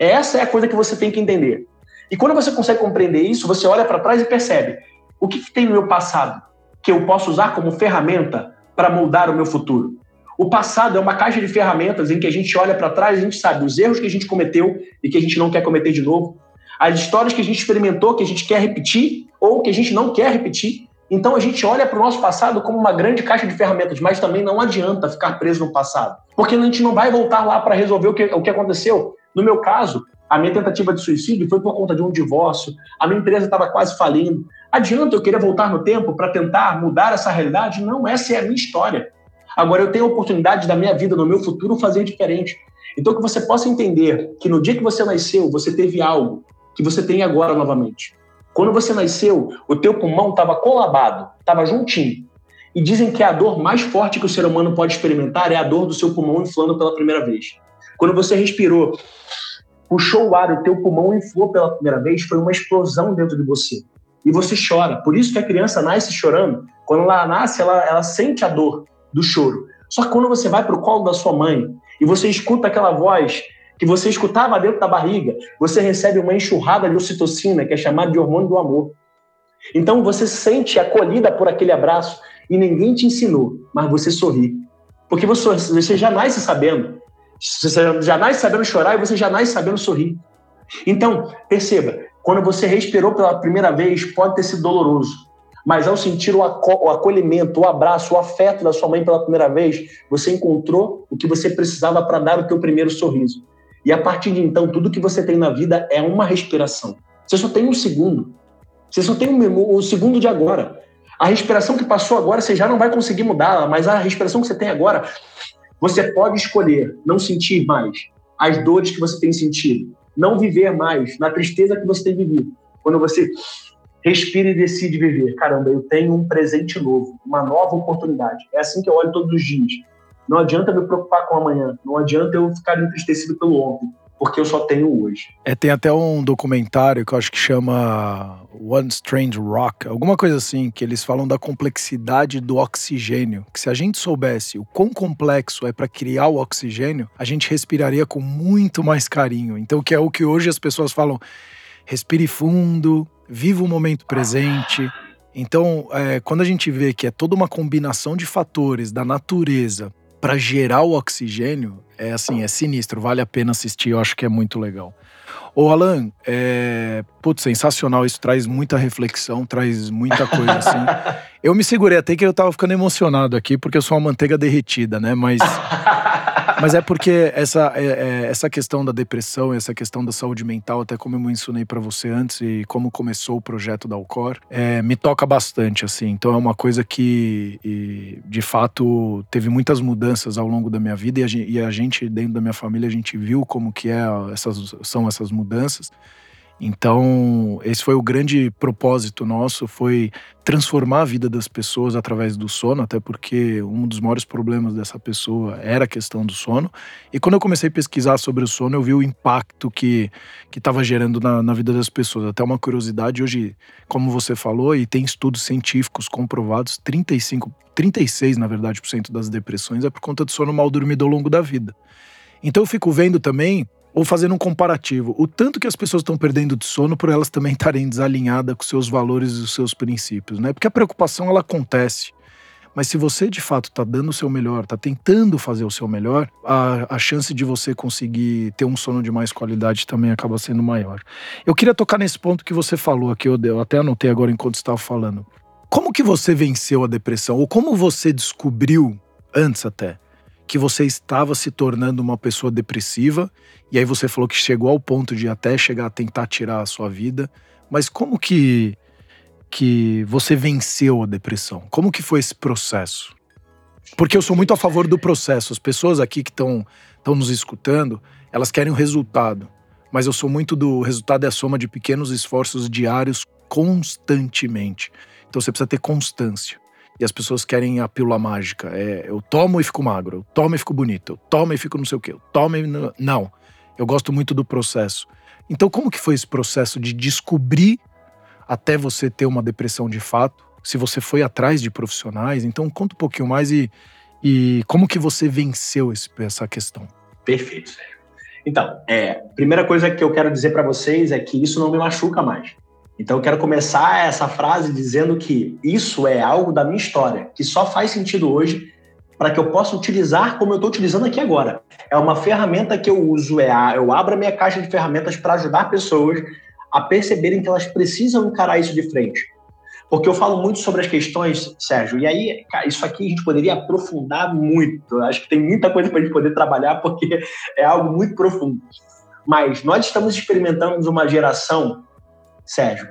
Essa é a coisa que você tem que entender. E quando você consegue compreender isso, você olha para trás e percebe o que, que tem no meu passado que eu posso usar como ferramenta para moldar o meu futuro. O passado é uma caixa de ferramentas em que a gente olha para trás e a gente sabe os erros que a gente cometeu e que a gente não quer cometer de novo, as histórias que a gente experimentou que a gente quer repetir ou que a gente não quer repetir. Então a gente olha para o nosso passado como uma grande caixa de ferramentas, mas também não adianta ficar preso no passado, porque a gente não vai voltar lá para resolver o que, o que aconteceu. No meu caso, a minha tentativa de suicídio foi por conta de um divórcio, a minha empresa estava quase falindo, Adianta eu querer voltar no tempo para tentar mudar essa realidade? Não, essa é a minha história. Agora, eu tenho a oportunidade da minha vida, no meu futuro, fazer diferente. Então, que você possa entender que no dia que você nasceu, você teve algo que você tem agora novamente. Quando você nasceu, o teu pulmão estava colabado, estava juntinho. E dizem que a dor mais forte que o ser humano pode experimentar é a dor do seu pulmão inflando pela primeira vez. Quando você respirou, puxou o ar, o teu pulmão inflou pela primeira vez, foi uma explosão dentro de você e você chora. Por isso que a criança nasce chorando. Quando ela nasce, ela, ela sente a dor do choro. Só que quando você vai para o colo da sua mãe e você escuta aquela voz que você escutava dentro da barriga, você recebe uma enxurrada de ocitocina, que é chamada de hormônio do amor. Então você se sente acolhida por aquele abraço e ninguém te ensinou, mas você sorri. Porque você, você já nasce sabendo. Você já nasce sabendo chorar e você já nasce sabendo sorrir. Então, perceba, quando você respirou pela primeira vez, pode ter sido doloroso. Mas ao sentir o, acolhimento, o abraço, o afeto da sua mãe pela primeira vez, você encontrou o que você precisava para dar o teu primeiro sorriso. E a partir de então, tudo que você tem na vida é uma respiração. Você só tem um segundo. Você só tem um, um segundo de agora. A respiração que passou agora, você já não vai conseguir mudá-la, mas a respiração que você tem agora, você pode escolher não sentir mais as dores que você tem sentido, não viver mais na tristeza que você tem vivido. Quando você respira e decide viver, caramba, eu tenho um presente novo, uma nova oportunidade. É assim que eu olho todos os dias. Não adianta me preocupar com amanhã, não adianta eu ficar entristecido pelo ontem porque eu só tenho hoje. É, tem até um documentário que eu acho que chama One Strange Rock, alguma coisa assim, que eles falam da complexidade do oxigênio. Que se a gente soubesse o quão complexo é para criar o oxigênio, a gente respiraria com muito mais carinho. Então, que é o que hoje as pessoas falam: respire fundo, viva o momento presente. Então, é, quando a gente vê que é toda uma combinação de fatores da natureza para gerar o oxigênio, é assim, é sinistro, vale a pena assistir, eu acho que é muito legal. Ô Alan, é... Putz, sensacional, isso traz muita reflexão, traz muita coisa assim. [LAUGHS] eu me segurei até que eu tava ficando emocionado aqui, porque eu sou uma manteiga derretida, né? Mas [LAUGHS] mas é porque essa, é, é, essa questão da depressão, essa questão da saúde mental, até como eu mencionei para você antes e como começou o projeto da Alcor, é, me toca bastante, assim. Então é uma coisa que, e, de fato, teve muitas mudanças ao longo da minha vida e a, gente, e a gente, dentro da minha família, a gente viu como que é, essas, são essas mudanças. Então, esse foi o grande propósito nosso, foi transformar a vida das pessoas através do sono, até porque um dos maiores problemas dessa pessoa era a questão do sono. E quando eu comecei a pesquisar sobre o sono, eu vi o impacto que estava gerando na, na, vida das pessoas. Até uma curiosidade, hoje, como você falou, e tem estudos científicos comprovados, 35, 36, na verdade, por cento das depressões é por conta do sono mal dormido ao longo da vida. Então eu fico vendo também ou fazendo um comparativo, o tanto que as pessoas estão perdendo de sono por elas também estarem desalinhadas com seus valores e os seus princípios, né? Porque a preocupação ela acontece. Mas se você de fato está dando o seu melhor, está tentando fazer o seu melhor, a, a chance de você conseguir ter um sono de mais qualidade também acaba sendo maior. Eu queria tocar nesse ponto que você falou aqui, eu, eu até anotei agora enquanto estava falando. Como que você venceu a depressão? Ou como você descobriu, antes até, que você estava se tornando uma pessoa depressiva, e aí você falou que chegou ao ponto de até chegar a tentar tirar a sua vida. Mas como que que você venceu a depressão? Como que foi esse processo? Porque eu sou muito a favor do processo. As pessoas aqui que estão nos escutando, elas querem o resultado. Mas eu sou muito do resultado é a soma de pequenos esforços diários constantemente. Então você precisa ter constância e as pessoas querem a pílula mágica. É, eu tomo e fico magro, eu tomo e fico bonito, eu tomo e fico não sei o quê, eu tomo e... Não, eu gosto muito do processo. Então como que foi esse processo de descobrir até você ter uma depressão de fato? Se você foi atrás de profissionais, então conta um pouquinho mais e, e como que você venceu esse, essa questão. Perfeito, Sérgio. Então, é, primeira coisa que eu quero dizer para vocês é que isso não me machuca mais. Então eu quero começar essa frase dizendo que isso é algo da minha história, que só faz sentido hoje para que eu possa utilizar como eu estou utilizando aqui agora. É uma ferramenta que eu uso, é a, eu abro a minha caixa de ferramentas para ajudar pessoas a perceberem que elas precisam encarar isso de frente. Porque eu falo muito sobre as questões, Sérgio, e aí, isso aqui a gente poderia aprofundar muito. Acho que tem muita coisa para a gente poder trabalhar, porque é algo muito profundo. Mas nós estamos experimentando uma geração Sérgio,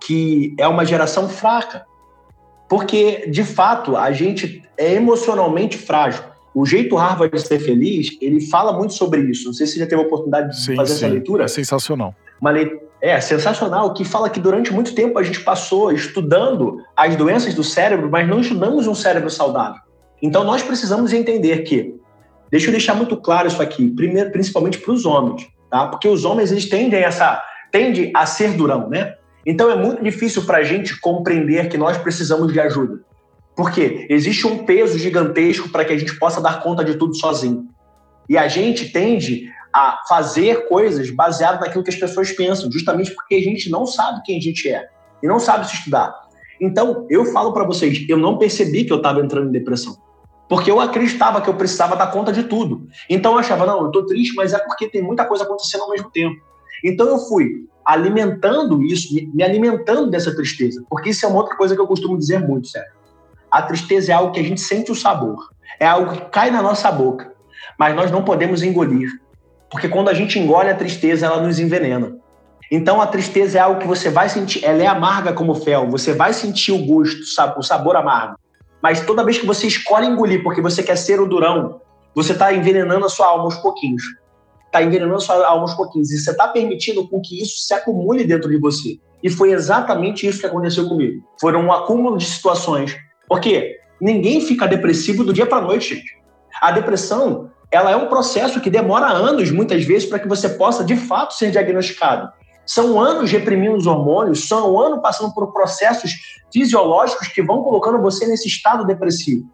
que é uma geração fraca. Porque, de fato, a gente é emocionalmente frágil. O jeito Harvard de ser feliz, ele fala muito sobre isso. Não sei se você já teve a oportunidade de sim, fazer sim. essa leitura. É sensacional. Uma. É, sensacional, que fala que durante muito tempo a gente passou estudando as doenças do cérebro, mas não estudamos um cérebro saudável. Então nós precisamos entender que, deixa eu deixar muito claro isso aqui, primeiro, principalmente para os homens, tá? Porque os homens eles tendem essa tende a ser durão, né? Então é muito difícil para a gente compreender que nós precisamos de ajuda. Porque existe um peso gigantesco para que a gente possa dar conta de tudo sozinho. E a gente tende a fazer coisas baseadas naquilo que as pessoas pensam, justamente porque a gente não sabe quem a gente é. e não sabe se estudar. Então, eu falo para vocês, eu não percebi que eu estava entrando em depressão. Porque eu acreditava que eu precisava dar conta de tudo. Então eu achava, não, eu estou triste, mas é porque tem muita coisa acontecendo ao mesmo tempo. Então eu fui alimentando isso, me alimentando dessa tristeza. Porque isso é uma outra coisa que eu costumo dizer muito, sério. A tristeza é algo que a gente sente o sabor. É algo que cai na nossa boca. Mas nós não podemos engolir. Porque quando a gente engole a tristeza, ela nos envenena. Então a tristeza é algo que você vai sentir, ela é amarga como fel, você vai sentir o gosto, o sabor amargo. Mas toda vez que você escolhe engolir porque você quer ser o durão, você está envenenando a sua alma aos pouquinhos. Está envenenando sua alma aos pouquinhos. E você está permitindo com que isso se acumule dentro de você. E foi exatamente isso que aconteceu comigo. Foram um acúmulo de situações. Porque ninguém fica depressivo do dia para a noite, gente. A depressão, ela é um processo que demora anos, muitas vezes, para que você possa, de fato, ser diagnosticado. São anos reprimindo os hormônios, são anos passando por processos fisiológicos que vão colocando você nesse estado depressivo.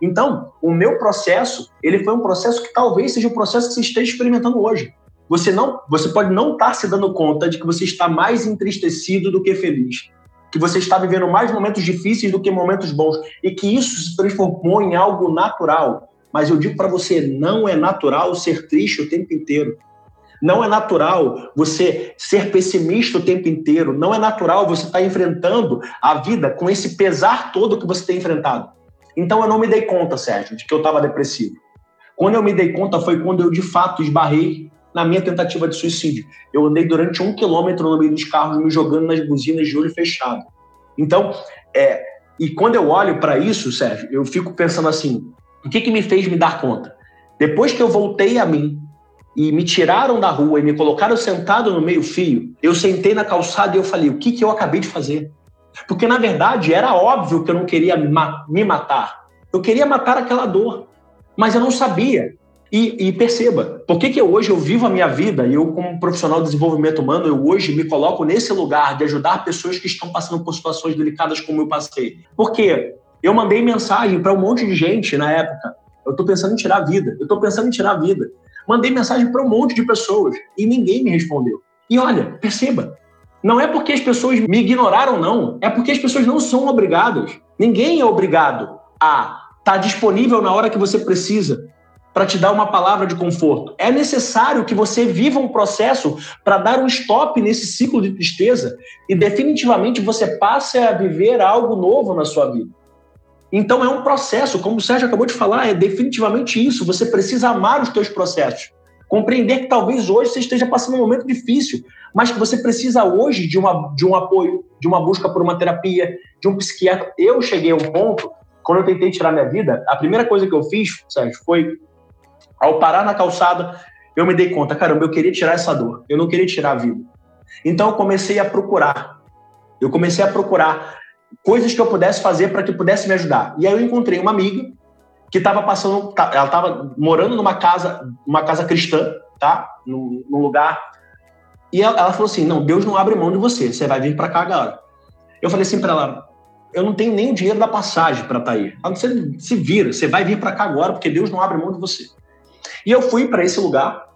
Então, o meu processo, ele foi um processo que talvez seja o processo que você esteja experimentando hoje. Você não, você pode não estar se dando conta de que você está mais entristecido do que feliz, que você está vivendo mais momentos difíceis do que momentos bons e que isso se transformou em algo natural. Mas eu digo para você, não é natural ser triste o tempo inteiro. Não é natural você ser pessimista o tempo inteiro. Não é natural você estar enfrentando a vida com esse pesar todo que você tem enfrentado. Então eu não me dei conta, Sérgio, de que eu estava depressivo. Quando eu me dei conta foi quando eu de fato esbarrei na minha tentativa de suicídio. Eu andei durante um quilômetro no meio dos carros, me jogando nas buzinas de olho fechado. Então, é, e quando eu olho para isso, Sérgio, eu fico pensando assim: o que, que me fez me dar conta? Depois que eu voltei a mim, e me tiraram da rua e me colocaram sentado no meio-fio, eu sentei na calçada e eu falei: o que, que eu acabei de fazer? Porque, na verdade, era óbvio que eu não queria ma me matar. Eu queria matar aquela dor, mas eu não sabia. E, e, perceba, por que, que eu, hoje eu vivo a minha vida e eu, como profissional de desenvolvimento humano, eu hoje me coloco nesse lugar de ajudar pessoas que estão passando por situações delicadas como eu passei? Porque eu mandei mensagem para um monte de gente na época. Eu estou pensando em tirar a vida. Eu estou pensando em tirar a vida. Mandei mensagem para um monte de pessoas e ninguém me respondeu. E olha, perceba, não é porque as pessoas me ignoraram, não. É porque as pessoas não são obrigadas. Ninguém é obrigado a estar tá disponível na hora que você precisa para te dar uma palavra de conforto. É necessário que você viva um processo para dar um stop nesse ciclo de tristeza e definitivamente você passe a viver algo novo na sua vida. Então é um processo, como o Sérgio acabou de falar, é definitivamente isso. Você precisa amar os teus processos. Compreender que talvez hoje você esteja passando um momento difícil, mas que você precisa hoje de, uma, de um apoio, de uma busca por uma terapia, de um psiquiatra. Eu cheguei a um ponto, quando eu tentei tirar minha vida, a primeira coisa que eu fiz, Sérgio, foi ao parar na calçada, eu me dei conta, caramba, eu queria tirar essa dor, eu não queria tirar a vida. Então eu comecei a procurar. Eu comecei a procurar coisas que eu pudesse fazer para que pudesse me ajudar. E aí eu encontrei uma amiga que estava passando, tá, ela estava morando numa casa, uma casa cristã, tá? Num, num lugar. E ela, ela, falou assim: "Não, Deus não abre mão de você, você vai vir para cá agora". Eu falei assim para ela: "Eu não tenho nem o dinheiro da passagem para estar tá aí. Você se vira, você vai vir para cá agora porque Deus não abre mão de você". E eu fui para esse lugar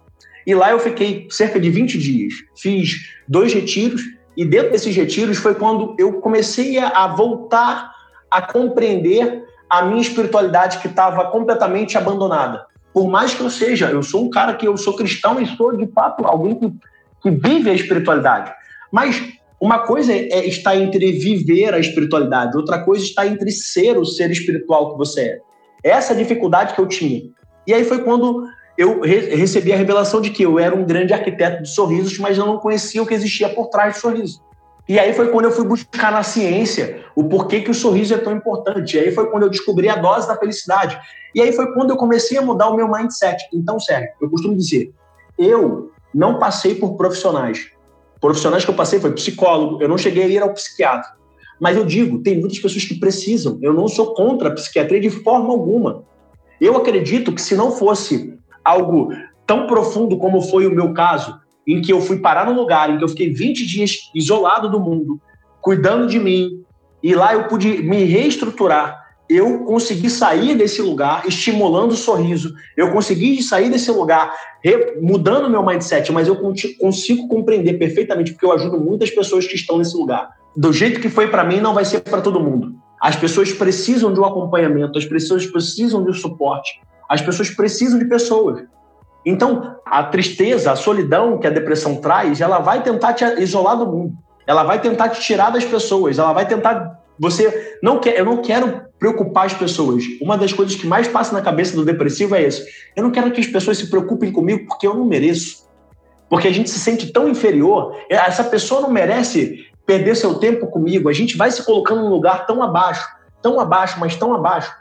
e lá eu fiquei cerca de 20 dias. Fiz dois retiros e dentro desses retiros foi quando eu comecei a voltar a compreender a minha espiritualidade que estava completamente abandonada. Por mais que eu seja, eu sou um cara que eu sou cristão e sou de fato alguém que, que vive a espiritualidade. Mas uma coisa é estar entre viver a espiritualidade, outra coisa está entre ser o ser espiritual que você é. Essa é a dificuldade que eu tinha. E aí foi quando eu re recebi a revelação de que eu era um grande arquiteto de sorrisos, mas eu não conhecia o que existia por trás do sorriso. E aí foi quando eu fui buscar na ciência o porquê que o sorriso é tão importante. E aí foi quando eu descobri a dose da felicidade. E aí foi quando eu comecei a mudar o meu mindset. Então, sério, eu costumo dizer, eu não passei por profissionais. Profissionais que eu passei foi psicólogo, eu não cheguei a ir ao psiquiatra. Mas eu digo, tem muitas pessoas que precisam. Eu não sou contra a psiquiatria de forma alguma. Eu acredito que se não fosse algo tão profundo como foi o meu caso, em que eu fui parar num lugar em que eu fiquei 20 dias isolado do mundo, cuidando de mim, e lá eu pude me reestruturar. Eu consegui sair desse lugar estimulando o sorriso. Eu consegui sair desse lugar mudando meu mindset, mas eu consigo compreender perfeitamente, porque eu ajudo muitas pessoas que estão nesse lugar. do jeito que foi para mim, não vai ser para todo mundo. As pessoas precisam de um acompanhamento, as pessoas precisam de um suporte, as pessoas precisam de pessoas. Então, a tristeza, a solidão que a depressão traz, ela vai tentar te isolar do mundo. Ela vai tentar te tirar das pessoas, ela vai tentar você não quer, eu não quero preocupar as pessoas. Uma das coisas que mais passa na cabeça do depressivo é isso. Eu não quero que as pessoas se preocupem comigo porque eu não mereço. Porque a gente se sente tão inferior. Essa pessoa não merece perder seu tempo comigo. A gente vai se colocando num lugar tão abaixo, tão abaixo, mas tão abaixo.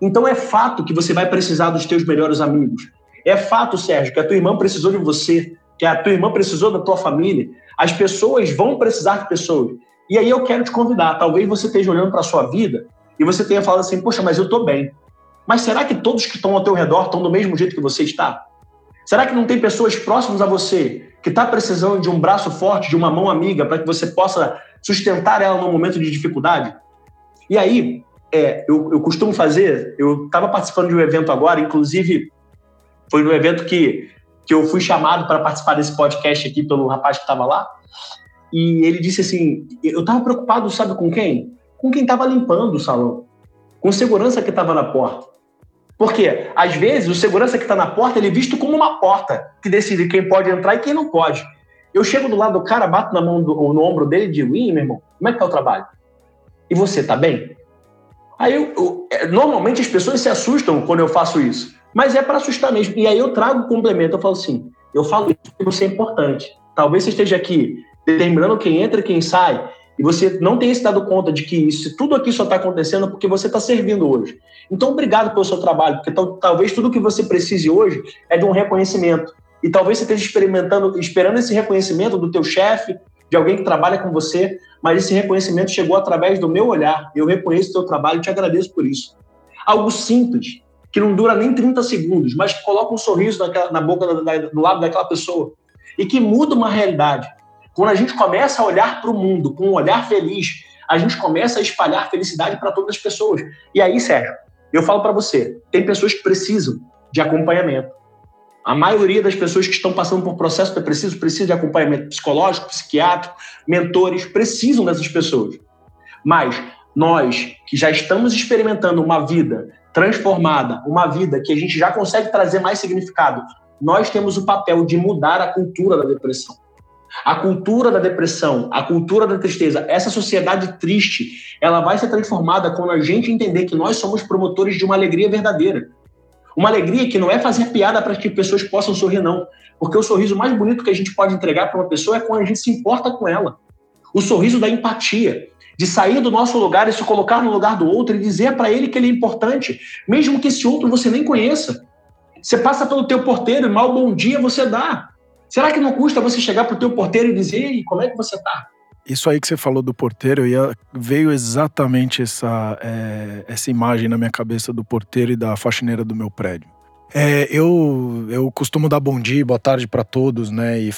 Então é fato que você vai precisar dos teus melhores amigos. É fato, Sérgio, que a tua irmã precisou de você, que a tua irmã precisou da tua família. As pessoas vão precisar de pessoas. E aí eu quero te convidar. Talvez você esteja olhando para a sua vida e você tenha falado assim: Poxa, mas eu estou bem. Mas será que todos que estão ao teu redor estão do mesmo jeito que você está? Será que não tem pessoas próximas a você que está precisando de um braço forte, de uma mão amiga, para que você possa sustentar ela no momento de dificuldade? E aí, é, eu, eu costumo fazer, eu estava participando de um evento agora, inclusive foi no evento que, que eu fui chamado para participar desse podcast aqui pelo rapaz que estava lá, e ele disse assim: eu estava preocupado, sabe com quem? Com quem estava limpando o salão, com segurança que estava na porta. Porque, às vezes, o segurança que está na porta ele é visto como uma porta que decide quem pode entrar e quem não pode. Eu chego do lado do cara, bato na mão do, no ombro dele e digo: Ih, meu irmão, como é que tá o trabalho? E você, tá bem? Aí, eu, eu, é, normalmente, as pessoas se assustam quando eu faço isso. Mas é para assustar mesmo. E aí eu trago o complemento, eu falo assim: eu falo isso porque você é importante. Talvez você esteja aqui determinando quem entra e quem sai, e você não tem se dado conta de que isso, tudo aqui só está acontecendo porque você está servindo hoje. Então, obrigado pelo seu trabalho, porque talvez tudo que você precise hoje é de um reconhecimento. E talvez você esteja experimentando, esperando esse reconhecimento do teu chefe, de alguém que trabalha com você, mas esse reconhecimento chegou através do meu olhar. Eu reconheço o teu trabalho e te agradeço por isso. Algo simples, que não dura nem 30 segundos, mas que coloca um sorriso naquela, na boca, do lado daquela pessoa e que muda uma realidade. Quando a gente começa a olhar para o mundo com um olhar feliz, a gente começa a espalhar felicidade para todas as pessoas. E aí, Sérgio, eu falo para você, tem pessoas que precisam de acompanhamento. A maioria das pessoas que estão passando por processo depressivo precisa de acompanhamento psicológico, psiquiátrico, mentores, precisam dessas pessoas. Mas nós que já estamos experimentando uma vida transformada, uma vida que a gente já consegue trazer mais significado, nós temos o papel de mudar a cultura da depressão. A cultura da depressão, a cultura da tristeza, essa sociedade triste, ela vai ser transformada quando a gente entender que nós somos promotores de uma alegria verdadeira. Uma alegria que não é fazer piada para que pessoas possam sorrir, não. Porque o sorriso mais bonito que a gente pode entregar para uma pessoa é quando a gente se importa com ela. O sorriso da empatia, de sair do nosso lugar e se colocar no lugar do outro e dizer para ele que ele é importante, mesmo que esse outro você nem conheça. Você passa pelo teu porteiro e mal bom dia você dá. Será que não custa você chegar para o teu porteiro e dizer, e como é que você está? Isso aí que você falou do porteiro, ia, veio exatamente essa, é, essa imagem na minha cabeça do porteiro e da faxineira do meu prédio. É, eu, eu costumo dar bom dia, boa tarde para todos, né? E,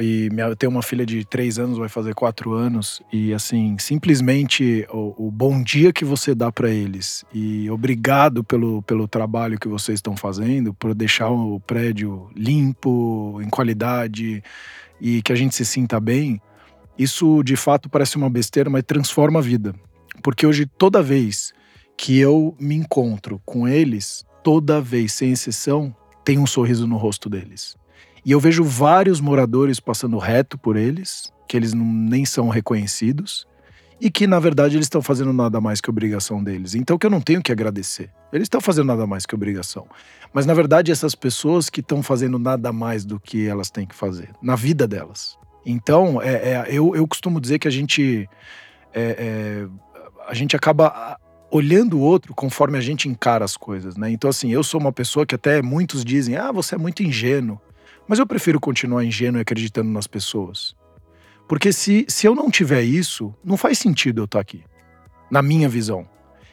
e minha, eu tenho uma filha de três anos, vai fazer quatro anos, e assim, simplesmente o, o bom dia que você dá para eles e obrigado pelo, pelo trabalho que vocês estão fazendo, por deixar o prédio limpo, em qualidade e que a gente se sinta bem, isso de fato parece uma besteira, mas transforma a vida. Porque hoje, toda vez que eu me encontro com eles, toda vez, sem exceção, tem um sorriso no rosto deles. E eu vejo vários moradores passando reto por eles, que eles não, nem são reconhecidos, e que na verdade eles estão fazendo nada mais que obrigação deles. Então que eu não tenho que agradecer. Eles estão fazendo nada mais que obrigação. Mas na verdade essas pessoas que estão fazendo nada mais do que elas têm que fazer na vida delas. Então é, é eu, eu costumo dizer que a gente é, é, a gente acaba olhando o outro conforme a gente encara as coisas, né? Então, assim, eu sou uma pessoa que até muitos dizem, ah, você é muito ingênuo. Mas eu prefiro continuar ingênuo e acreditando nas pessoas. Porque se, se eu não tiver isso, não faz sentido eu estar aqui. Na minha visão.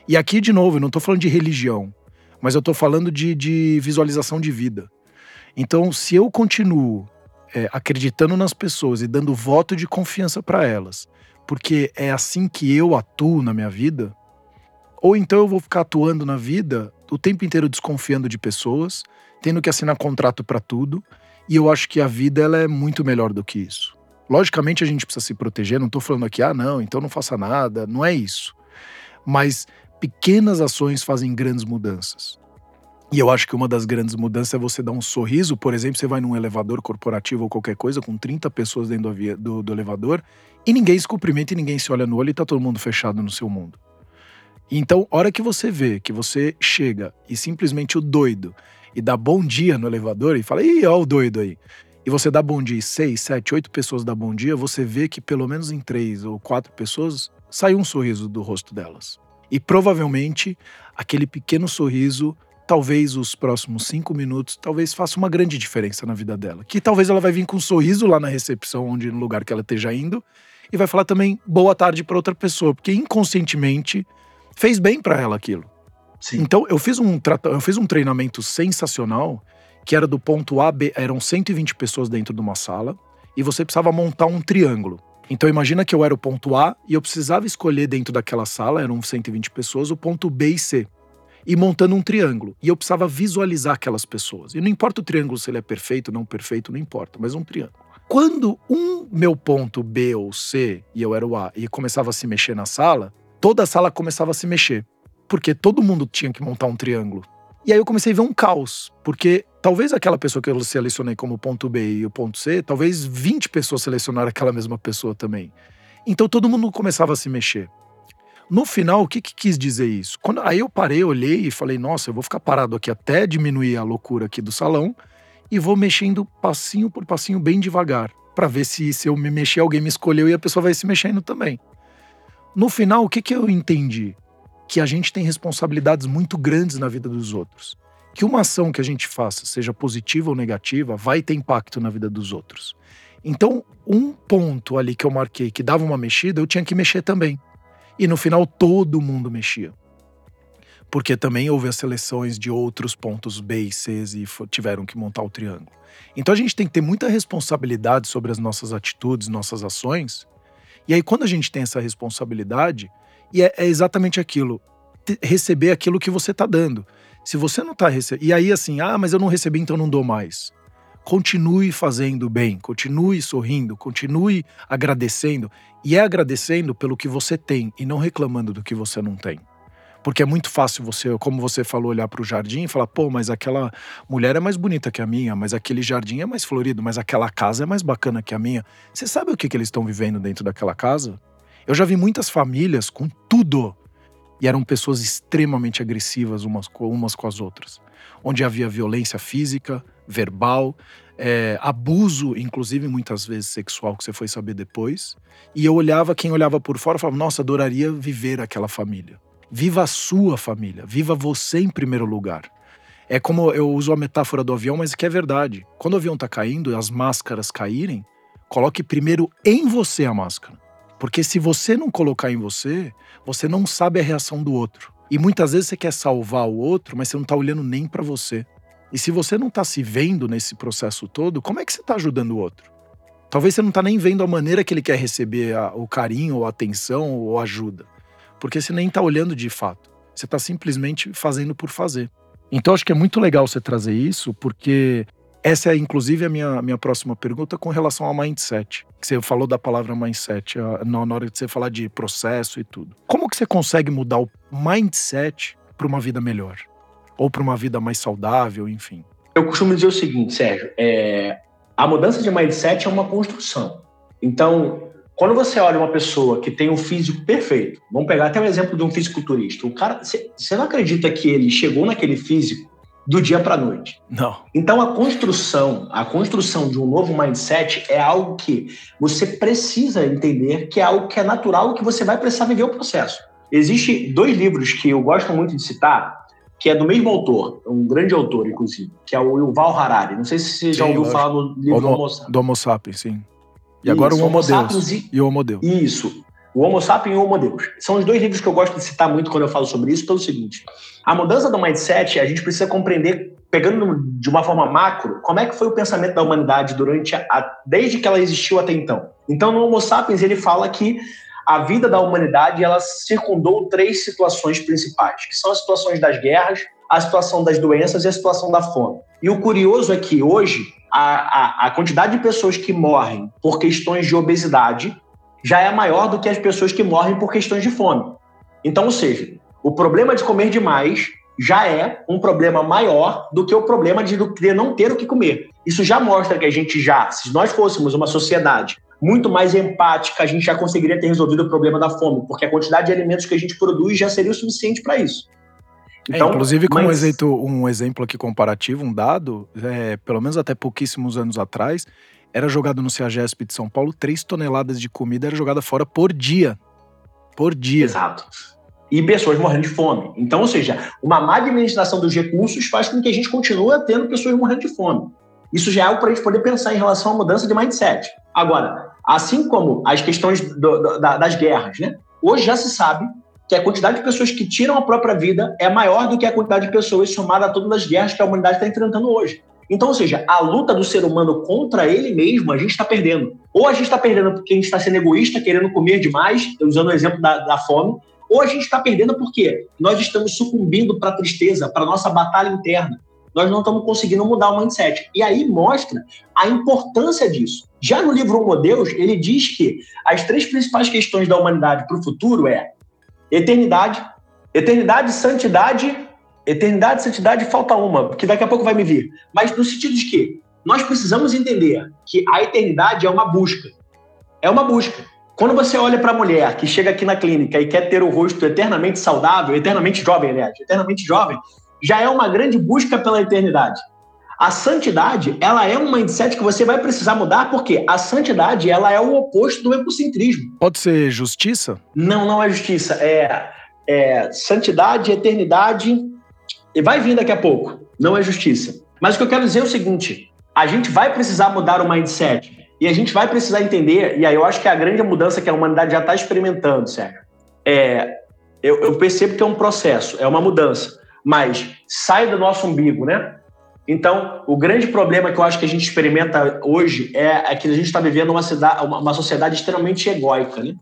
E aqui, de novo, eu não estou falando de religião, mas eu estou falando de, de, visualização de vida. Então, se eu continuo é, acreditando nas pessoas e dando voto de confiança para elas, porque é assim que eu atuo na minha vida, ou então eu vou ficar atuando na vida o tempo inteiro desconfiando de pessoas, tendo que assinar contrato para tudo, e eu acho que a vida ela é muito melhor do que isso. Logicamente a gente precisa se proteger, não estou falando aqui, ah, não, então não faça nada, não é isso. Mas pequenas ações fazem grandes mudanças. E eu acho que uma das grandes mudanças é você dar um sorriso. Por exemplo, você vai num elevador corporativo ou qualquer coisa, com 30 pessoas dentro do, do, do elevador, e ninguém se cumprimenta e ninguém se olha no olho e tá todo mundo fechado no seu mundo. Então, hora que você vê que você chega e simplesmente o doido e dá bom dia no elevador e fala, ih, ó o doido aí. E você dá bom dia e seis, sete, oito pessoas dá bom dia, você vê que pelo menos em três ou quatro pessoas sai um sorriso do rosto delas. E provavelmente aquele pequeno sorriso talvez os próximos cinco minutos, talvez faça uma grande diferença na vida dela. Que talvez ela vai vir com um sorriso lá na recepção, onde no lugar que ela esteja indo, e vai falar também boa tarde para outra pessoa, porque inconscientemente fez bem para ela aquilo. Sim. Então eu fiz um eu fiz um treinamento sensacional que era do ponto A B, eram 120 pessoas dentro de uma sala e você precisava montar um triângulo. Então imagina que eu era o ponto A e eu precisava escolher dentro daquela sala, eram 120 pessoas, o ponto B e C e montando um triângulo. E eu precisava visualizar aquelas pessoas. E não importa o triângulo se ele é perfeito, não perfeito, não importa, mas um triângulo. Quando um meu ponto B ou C, e eu era o A, e começava a se mexer na sala, toda a sala começava a se mexer. Porque todo mundo tinha que montar um triângulo. E aí eu comecei a ver um caos, porque talvez aquela pessoa que eu selecionei como ponto B e o ponto C, talvez 20 pessoas selecionaram aquela mesma pessoa também. Então todo mundo começava a se mexer. No final, o que, que quis dizer isso? Quando, aí eu parei, olhei e falei, nossa, eu vou ficar parado aqui até diminuir a loucura aqui do salão e vou mexendo passinho por passinho bem devagar, para ver se, se eu me mexer, alguém me escolheu e a pessoa vai se mexendo também. No final, o que, que eu entendi? Que a gente tem responsabilidades muito grandes na vida dos outros. Que uma ação que a gente faça, seja positiva ou negativa, vai ter impacto na vida dos outros. Então, um ponto ali que eu marquei que dava uma mexida, eu tinha que mexer também. E no final todo mundo mexia. Porque também houve as seleções de outros pontos B e C e tiveram que montar o triângulo. Então a gente tem que ter muita responsabilidade sobre as nossas atitudes, nossas ações. E aí, quando a gente tem essa responsabilidade, e é, é exatamente aquilo: receber aquilo que você está dando. Se você não está recebendo. E aí, assim, ah, mas eu não recebi, então não dou mais continue fazendo bem, continue sorrindo, continue agradecendo. E é agradecendo pelo que você tem e não reclamando do que você não tem. Porque é muito fácil você, como você falou, olhar para o jardim e falar: pô, mas aquela mulher é mais bonita que a minha, mas aquele jardim é mais florido, mas aquela casa é mais bacana que a minha. Você sabe o que, que eles estão vivendo dentro daquela casa? Eu já vi muitas famílias com tudo e eram pessoas extremamente agressivas umas, umas com as outras, onde havia violência física, verbal, é, abuso, inclusive muitas vezes sexual, que você foi saber depois. E eu olhava, quem olhava por fora falava: Nossa, adoraria viver aquela família. Viva a sua família, viva você em primeiro lugar. É como eu uso a metáfora do avião, mas que é verdade. Quando o avião está caindo e as máscaras caírem, coloque primeiro em você a máscara. Porque se você não colocar em você, você não sabe a reação do outro. E muitas vezes você quer salvar o outro, mas você não está olhando nem para você. E se você não está se vendo nesse processo todo, como é que você está ajudando o outro? Talvez você não está nem vendo a maneira que ele quer receber a, o carinho, ou a atenção, ou ajuda. Porque você nem está olhando de fato. Você está simplesmente fazendo por fazer. Então acho que é muito legal você trazer isso, porque essa é inclusive a minha, minha próxima pergunta com relação ao mindset. Que você falou da palavra mindset na hora de você falar de processo e tudo. Como que você consegue mudar o mindset para uma vida melhor? ou para uma vida mais saudável, enfim? Eu costumo dizer o seguinte, Sérgio, é, a mudança de mindset é uma construção. Então, quando você olha uma pessoa que tem um físico perfeito, vamos pegar até o exemplo de um fisiculturista, o cara, você não acredita que ele chegou naquele físico do dia para a noite? Não. Então a construção, a construção de um novo mindset é algo que você precisa entender que é algo que é natural, que você vai precisar viver o processo. Existem dois livros que eu gosto muito de citar, que é do mesmo autor, um grande autor, inclusive, que é o Yuval Harari. Não sei se você já ouviu falar do livro Homo, Homo Sapiens. Do Homo Sapiens, sim. E agora Isso, o Homo, Homo Deus. E, e, o Homo Deus. Isso. O Homo Sapiens e o Homo Deus. São os dois livros que eu gosto de citar muito quando eu falo sobre isso, pelo seguinte. A mudança do mindset, a gente precisa compreender, pegando de uma forma macro, como é que foi o pensamento da humanidade durante a, desde que ela existiu até então. Então, no Homo Sapiens, ele fala que a vida da humanidade ela circundou três situações principais, que são as situações das guerras, a situação das doenças e a situação da fome. E o curioso é que hoje a, a, a quantidade de pessoas que morrem por questões de obesidade já é maior do que as pessoas que morrem por questões de fome. Então, ou seja, o problema de comer demais já é um problema maior do que o problema de não ter o que comer. Isso já mostra que a gente já, se nós fôssemos uma sociedade muito mais empática, a gente já conseguiria ter resolvido o problema da fome, porque a quantidade de alimentos que a gente produz já seria o suficiente para isso. É, então, é, inclusive, como mas... um, exemplo, um exemplo aqui comparativo, um dado, é, pelo menos até pouquíssimos anos atrás, era jogado no CEAGESP de São Paulo 3 toneladas de comida era jogada fora por dia. Por dia. Exato. E pessoas morrendo de fome. Então, ou seja, uma má administração dos recursos faz com que a gente continue tendo pessoas morrendo de fome. Isso já é algo para a gente poder pensar em relação à mudança de mindset. Agora, assim como as questões do, do, das guerras, né? Hoje já se sabe que a quantidade de pessoas que tiram a própria vida é maior do que a quantidade de pessoas somada a todas as guerras que a humanidade está enfrentando hoje. Então, ou seja, a luta do ser humano contra ele mesmo, a gente está perdendo. Ou a gente está perdendo porque a gente está sendo egoísta, querendo comer demais, usando o exemplo da, da fome, ou a gente está perdendo porque nós estamos sucumbindo para a tristeza, para a nossa batalha interna. Nós não estamos conseguindo mudar o mindset. E aí mostra a importância disso. Já no livro Homo Deus, ele diz que as três principais questões da humanidade para o futuro é eternidade, eternidade, santidade Eternidade santidade falta uma, que daqui a pouco vai me vir. Mas no sentido de que nós precisamos entender que a eternidade é uma busca. É uma busca. Quando você olha para a mulher que chega aqui na clínica e quer ter o rosto eternamente saudável, eternamente jovem, aliás, eternamente jovem, já é uma grande busca pela eternidade. A santidade, ela é um mindset que você vai precisar mudar, porque a santidade, ela é o oposto do egocentrismo. Pode ser justiça? Não, não é justiça. É, é santidade, eternidade e vai vir daqui a pouco. Não é justiça. Mas o que eu quero dizer é o seguinte: a gente vai precisar mudar o mindset. E a gente vai precisar entender, e aí eu acho que é a grande mudança que a humanidade já está experimentando, Sérgio. É, eu, eu percebo que é um processo, é uma mudança, mas sai do nosso umbigo, né? Então, o grande problema que eu acho que a gente experimenta hoje é, é que a gente está vivendo uma, cidade, uma, uma, sociedade extremamente egóica. Né?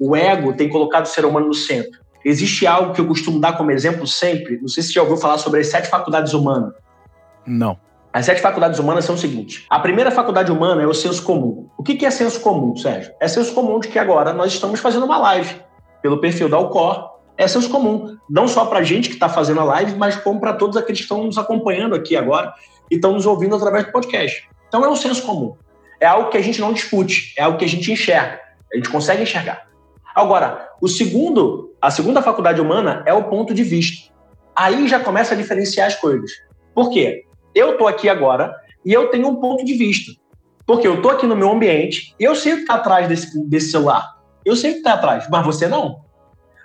O ego tem colocado o ser humano no centro. Existe algo que eu costumo dar como exemplo sempre, não sei se você já ouviu falar sobre as sete faculdades humanas. Não. As sete faculdades humanas são o seguinte: a primeira faculdade humana é o senso comum. O que é senso comum, Sérgio? É senso comum de que agora nós estamos fazendo uma live pelo perfil da Alcor. É senso comum, não só para a gente que está fazendo a live, mas como para todos aqueles que estão nos acompanhando aqui agora e estão nos ouvindo através do podcast. Então é um senso comum. É algo que a gente não discute, é algo que a gente enxerga. A gente consegue enxergar. Agora, o segundo, a segunda faculdade humana é o ponto de vista. Aí já começa a diferenciar as coisas. Por quê? Eu estou aqui agora e eu tenho um ponto de vista. Porque eu estou aqui no meu ambiente e eu sei o que está atrás desse, desse celular. Eu sei o que está atrás, mas você não.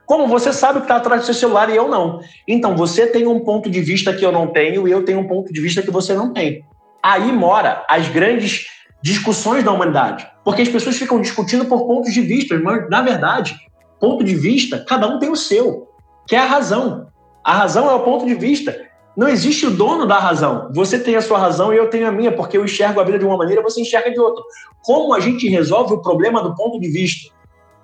Como você sabe o que está atrás do seu celular e eu não? Então você tem um ponto de vista que eu não tenho e eu tenho um ponto de vista que você não tem. Aí mora as grandes discussões da humanidade. Porque as pessoas ficam discutindo por pontos de vista, mas, na verdade, ponto de vista, cada um tem o seu, que é a razão. A razão é o ponto de vista. Não existe o dono da razão. Você tem a sua razão e eu tenho a minha, porque eu enxergo a vida de uma maneira, você enxerga de outra. Como a gente resolve o problema do ponto de vista?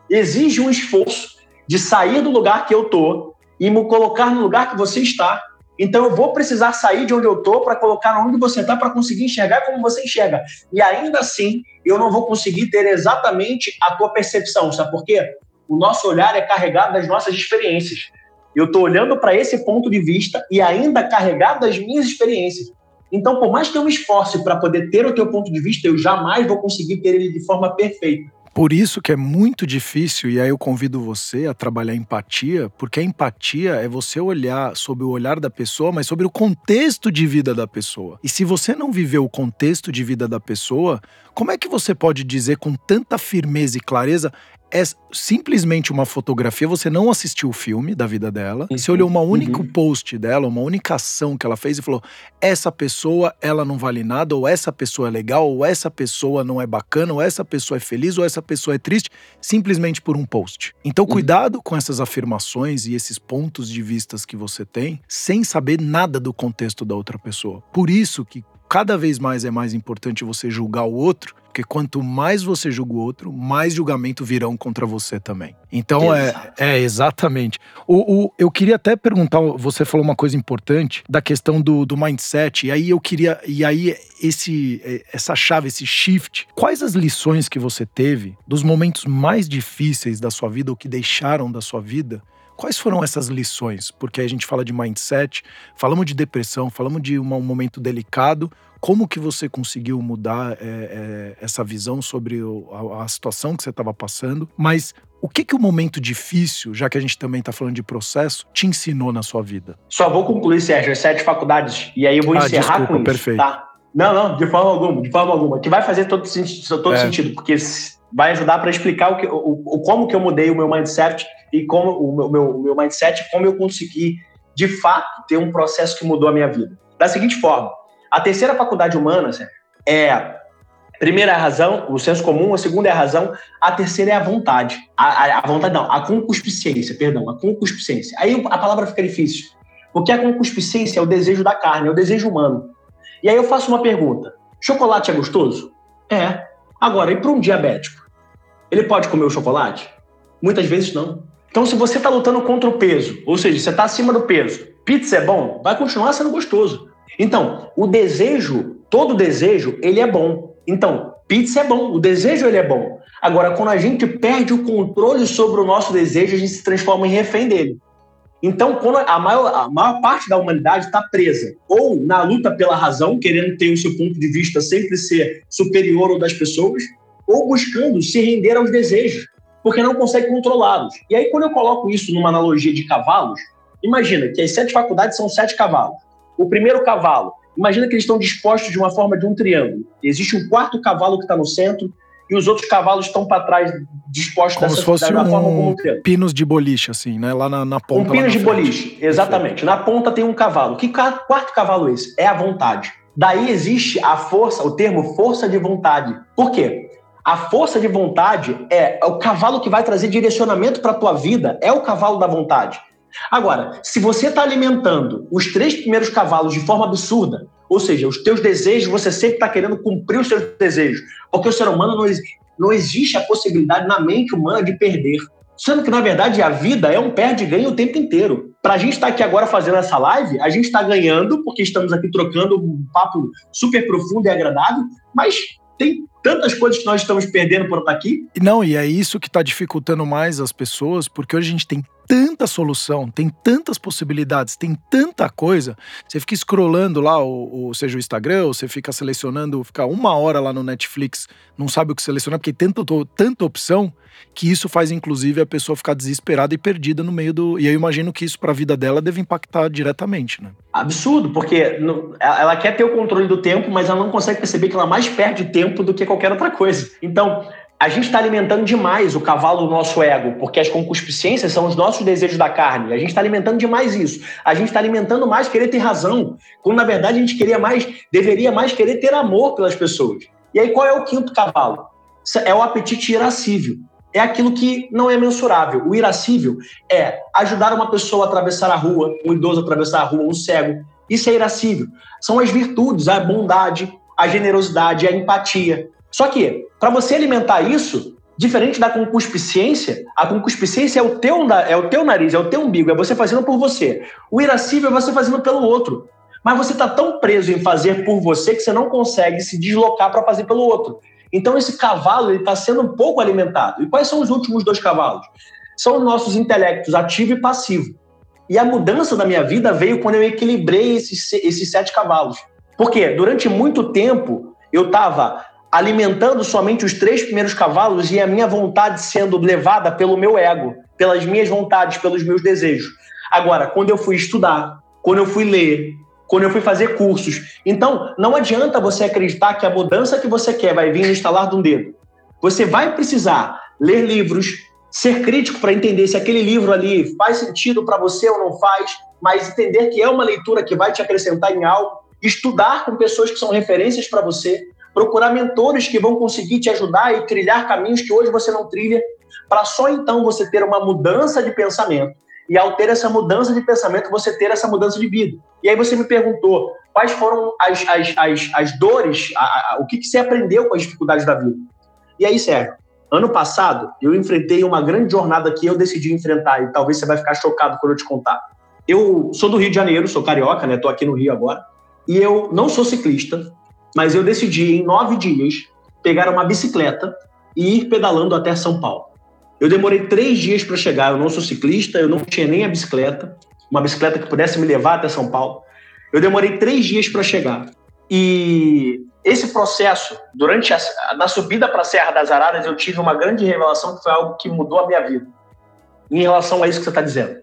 Exige um esforço de sair do lugar que eu estou e me colocar no lugar que você está então eu vou precisar sair de onde eu estou para colocar onde você está para conseguir enxergar como você enxerga. E ainda assim, eu não vou conseguir ter exatamente a tua percepção. Sabe por quê? O nosso olhar é carregado das nossas experiências. Eu estou olhando para esse ponto de vista e ainda carregado das minhas experiências. Então, por mais que eu me esforce para poder ter o teu ponto de vista, eu jamais vou conseguir ter ele de forma perfeita. Por isso que é muito difícil, e aí eu convido você a trabalhar empatia, porque a empatia é você olhar sobre o olhar da pessoa, mas sobre o contexto de vida da pessoa. E se você não viveu o contexto de vida da pessoa, como é que você pode dizer com tanta firmeza e clareza é simplesmente uma fotografia, você não assistiu o filme da vida dela, uhum. você olhou uma única uhum. post dela, uma única ação que ela fez e falou: essa pessoa, ela não vale nada, ou essa pessoa é legal, ou essa pessoa não é bacana, ou essa pessoa é feliz, ou essa pessoa é triste, simplesmente por um post. Então, uhum. cuidado com essas afirmações e esses pontos de vistas que você tem, sem saber nada do contexto da outra pessoa. Por isso que cada vez mais é mais importante você julgar o outro, porque quanto mais você julga o outro, mais julgamento virão contra você também. Então é, é exatamente. O, o, eu queria até perguntar, você falou uma coisa importante da questão do, do mindset, e aí eu queria. E aí, esse, essa chave, esse shift, quais as lições que você teve dos momentos mais difíceis da sua vida, ou que deixaram da sua vida, Quais foram essas lições? Porque a gente fala de mindset, falamos de depressão, falamos de um momento delicado. Como que você conseguiu mudar é, é, essa visão sobre o, a, a, situação que você estava passando? Mas o que que o momento difícil, já que a gente também está falando de processo, te ensinou na sua vida? Só vou concluir, Sérgio, as sete faculdades. E aí eu vou ah, encerrar desculpa, com isso, perfeito. tá? Não, não, de forma alguma, de forma alguma. Que vai fazer todo, todo é. sentido, porque vai ajudar para explicar o, que, o, o, como que eu mudei o meu mindset e como o meu, meu, meu mindset, como eu consegui, de fato, ter um processo que mudou a minha vida. Da seguinte forma, a terceira faculdade humana, é a primeira é a razão, o senso comum, a segunda é a razão, a terceira é a vontade. A, a, a vontade não, a concupiscência, perdão, a concupiscência. Aí a palavra fica difícil, porque a concupiscência é o desejo da carne, é o desejo humano. E aí eu faço uma pergunta: chocolate é gostoso? É. Agora, e para um diabético? Ele pode comer o chocolate? Muitas vezes não. Então, se você está lutando contra o peso, ou seja, você está acima do peso, pizza é bom, vai continuar sendo gostoso. Então, o desejo, todo desejo, ele é bom. Então, pizza é bom, o desejo ele é bom. Agora, quando a gente perde o controle sobre o nosso desejo, a gente se transforma em refém dele. Então, quando a maior, a maior parte da humanidade está presa, ou na luta pela razão, querendo ter o seu ponto de vista sempre ser superior ao das pessoas, ou buscando se render aos desejos porque não consegue controlá-los. E aí, quando eu coloco isso numa analogia de cavalos, imagina que as sete faculdades são sete cavalos. O primeiro cavalo, imagina que eles estão dispostos de uma forma de um triângulo. Existe um quarto cavalo que está no centro e os outros cavalos estão para trás, dispostos como dessa, se fosse da um forma como um triângulo. pinos de boliche, assim, né? Lá na, na ponta. Um pinos de frente. boliche, exatamente. Na ponta tem um cavalo. Que quarto cavalo é esse? É a vontade. Daí existe a força, o termo força de vontade. Por quê? A força de vontade é o cavalo que vai trazer direcionamento para a tua vida, é o cavalo da vontade. Agora, se você está alimentando os três primeiros cavalos de forma absurda, ou seja, os teus desejos, você sempre está querendo cumprir os seus desejos, porque o ser humano não, não existe a possibilidade na mente humana de perder. Sendo que, na verdade, a vida é um perde-ganho o tempo inteiro. Para a gente estar tá aqui agora fazendo essa live, a gente está ganhando, porque estamos aqui trocando um papo super profundo e agradável, mas tem tantas coisas que nós estamos perdendo por estar aqui. Não, e é isso que está dificultando mais as pessoas, porque hoje a gente tem tanta solução, tem tantas possibilidades, tem tanta coisa. Você fica scrollando lá, o, o, seja o Instagram, ou você fica selecionando, fica uma hora lá no Netflix, não sabe o que selecionar, porque tem tanta, tanta opção que isso faz, inclusive, a pessoa ficar desesperada e perdida no meio do. E eu imagino que isso, para a vida dela, deve impactar diretamente, né? Absurdo, porque ela quer ter o controle do tempo, mas ela não consegue perceber que ela mais perde tempo do que qualquer outra coisa. Então, a gente está alimentando demais o cavalo do nosso ego, porque as concupiscências são os nossos desejos da carne. A gente está alimentando demais isso. A gente está alimentando mais querer ter razão, quando na verdade a gente queria mais, deveria mais querer ter amor pelas pessoas. E aí qual é o quinto cavalo? É o apetite irascível. É aquilo que não é mensurável. O irascível é ajudar uma pessoa a atravessar a rua, um idoso a atravessar a rua, um cego. Isso é irascível. São as virtudes, a bondade, a generosidade, a empatia. Só que, para você alimentar isso, diferente da concupiscência, a concupiscência é o, teu, é o teu nariz, é o teu umbigo, é você fazendo por você. O irascível é você fazendo pelo outro. Mas você está tão preso em fazer por você que você não consegue se deslocar para fazer pelo outro. Então esse cavalo está sendo um pouco alimentado. E quais são os últimos dois cavalos? São os nossos intelectos ativo e passivo. E a mudança da minha vida veio quando eu equilibrei esses, esses sete cavalos. Porque durante muito tempo eu estava alimentando somente os três primeiros cavalos e a minha vontade sendo levada pelo meu ego, pelas minhas vontades, pelos meus desejos. Agora, quando eu fui estudar, quando eu fui ler, quando eu fui fazer cursos. Então, não adianta você acreditar que a mudança que você quer vai vir no instalar de um dedo. Você vai precisar ler livros, ser crítico para entender se aquele livro ali faz sentido para você ou não faz, mas entender que é uma leitura que vai te acrescentar em algo, estudar com pessoas que são referências para você, procurar mentores que vão conseguir te ajudar e trilhar caminhos que hoje você não trilha, para só então você ter uma mudança de pensamento e ao ter essa mudança de pensamento, você ter essa mudança de vida. E aí você me perguntou, quais foram as, as, as, as dores, a, a, o que, que você aprendeu com as dificuldades da vida. E aí, Sérgio, ano passado eu enfrentei uma grande jornada que eu decidi enfrentar, e talvez você vai ficar chocado quando eu te contar. Eu sou do Rio de Janeiro, sou carioca, né? Tô aqui no Rio agora. E eu não sou ciclista, mas eu decidi em nove dias pegar uma bicicleta e ir pedalando até São Paulo. Eu demorei três dias para chegar. Eu não sou ciclista, eu não tinha nem a bicicleta, uma bicicleta que pudesse me levar até São Paulo. Eu demorei três dias para chegar. E esse processo, durante a, na subida para a Serra das Araras, eu tive uma grande revelação que foi algo que mudou a minha vida. Em relação a isso que você está dizendo.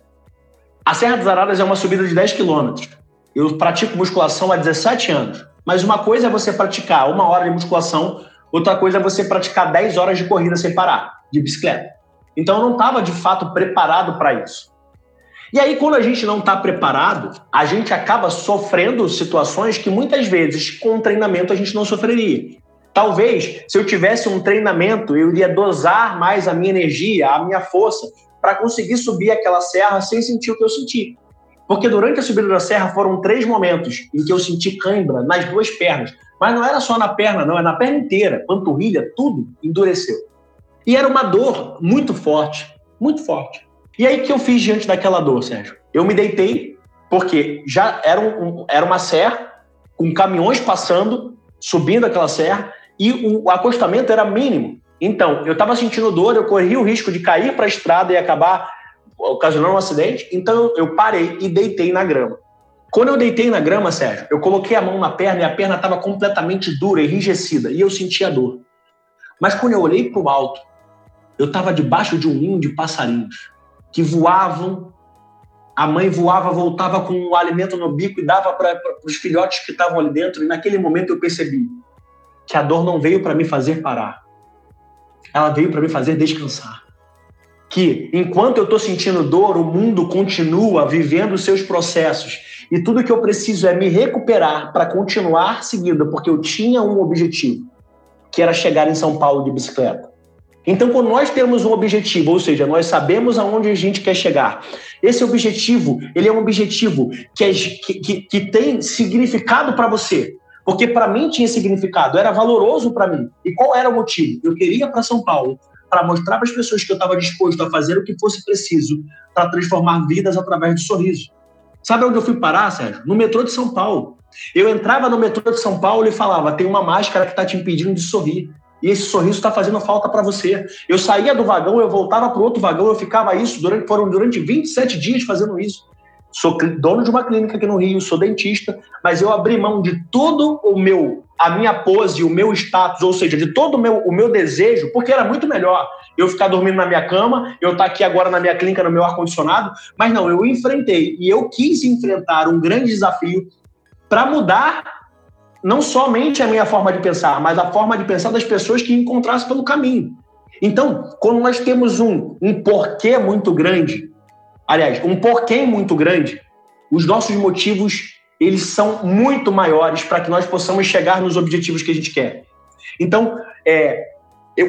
A Serra das Araras é uma subida de 10 quilômetros. Eu pratico musculação há 17 anos. Mas uma coisa é você praticar uma hora de musculação, outra coisa é você praticar 10 horas de corrida sem parar, de bicicleta. Então eu não estava de fato preparado para isso. E aí, quando a gente não está preparado, a gente acaba sofrendo situações que muitas vezes, com treinamento, a gente não sofreria. Talvez, se eu tivesse um treinamento, eu iria dosar mais a minha energia, a minha força, para conseguir subir aquela serra sem sentir o que eu senti. Porque durante a subida da serra foram três momentos em que eu senti cãibra nas duas pernas. Mas não era só na perna, não, é na perna inteira, panturrilha, tudo endureceu. E era uma dor muito forte, muito forte. E aí, que eu fiz diante daquela dor, Sérgio? Eu me deitei, porque já era, um, era uma serra, com caminhões passando, subindo aquela serra, e o acostamento era mínimo. Então, eu estava sentindo dor, eu corria o risco de cair para a estrada e acabar ocasionando um acidente. Então, eu parei e deitei na grama. Quando eu deitei na grama, Sérgio, eu coloquei a mão na perna e a perna estava completamente dura, enrijecida, e eu sentia dor. Mas quando eu olhei para o alto, eu estava debaixo de um ninho de passarinhos que voavam. A mãe voava, voltava com o alimento no bico e dava para os filhotes que estavam ali dentro. E naquele momento eu percebi que a dor não veio para me fazer parar. Ela veio para me fazer descansar. Que enquanto eu estou sentindo dor, o mundo continua vivendo os seus processos. E tudo que eu preciso é me recuperar para continuar seguindo, porque eu tinha um objetivo, que era chegar em São Paulo de bicicleta. Então, quando nós temos um objetivo, ou seja, nós sabemos aonde a gente quer chegar, esse objetivo, ele é um objetivo que, é, que, que, que tem significado para você. Porque para mim tinha significado, era valoroso para mim. E qual era o motivo? Eu queria para São Paulo para mostrar para as pessoas que eu estava disposto a fazer o que fosse preciso para transformar vidas através de sorriso. Sabe onde eu fui parar, Sérgio? No metrô de São Paulo. Eu entrava no metrô de São Paulo e falava: tem uma máscara que está te impedindo de sorrir. E esse sorriso está fazendo falta para você. Eu saía do vagão, eu voltava para outro vagão, eu ficava isso durante foram durante 27 dias fazendo isso. Sou dono de uma clínica aqui no Rio, sou dentista, mas eu abri mão de todo o meu, a minha pose, o meu status, ou seja, de todo o meu, o meu desejo, porque era muito melhor eu ficar dormindo na minha cama, eu estar tá aqui agora na minha clínica, no meu ar-condicionado, mas não, eu enfrentei e eu quis enfrentar um grande desafio para mudar não somente a minha forma de pensar, mas a forma de pensar das pessoas que encontrassem pelo caminho. Então, quando nós temos um, um porquê muito grande, aliás, um porquê muito grande, os nossos motivos eles são muito maiores para que nós possamos chegar nos objetivos que a gente quer. Então, é,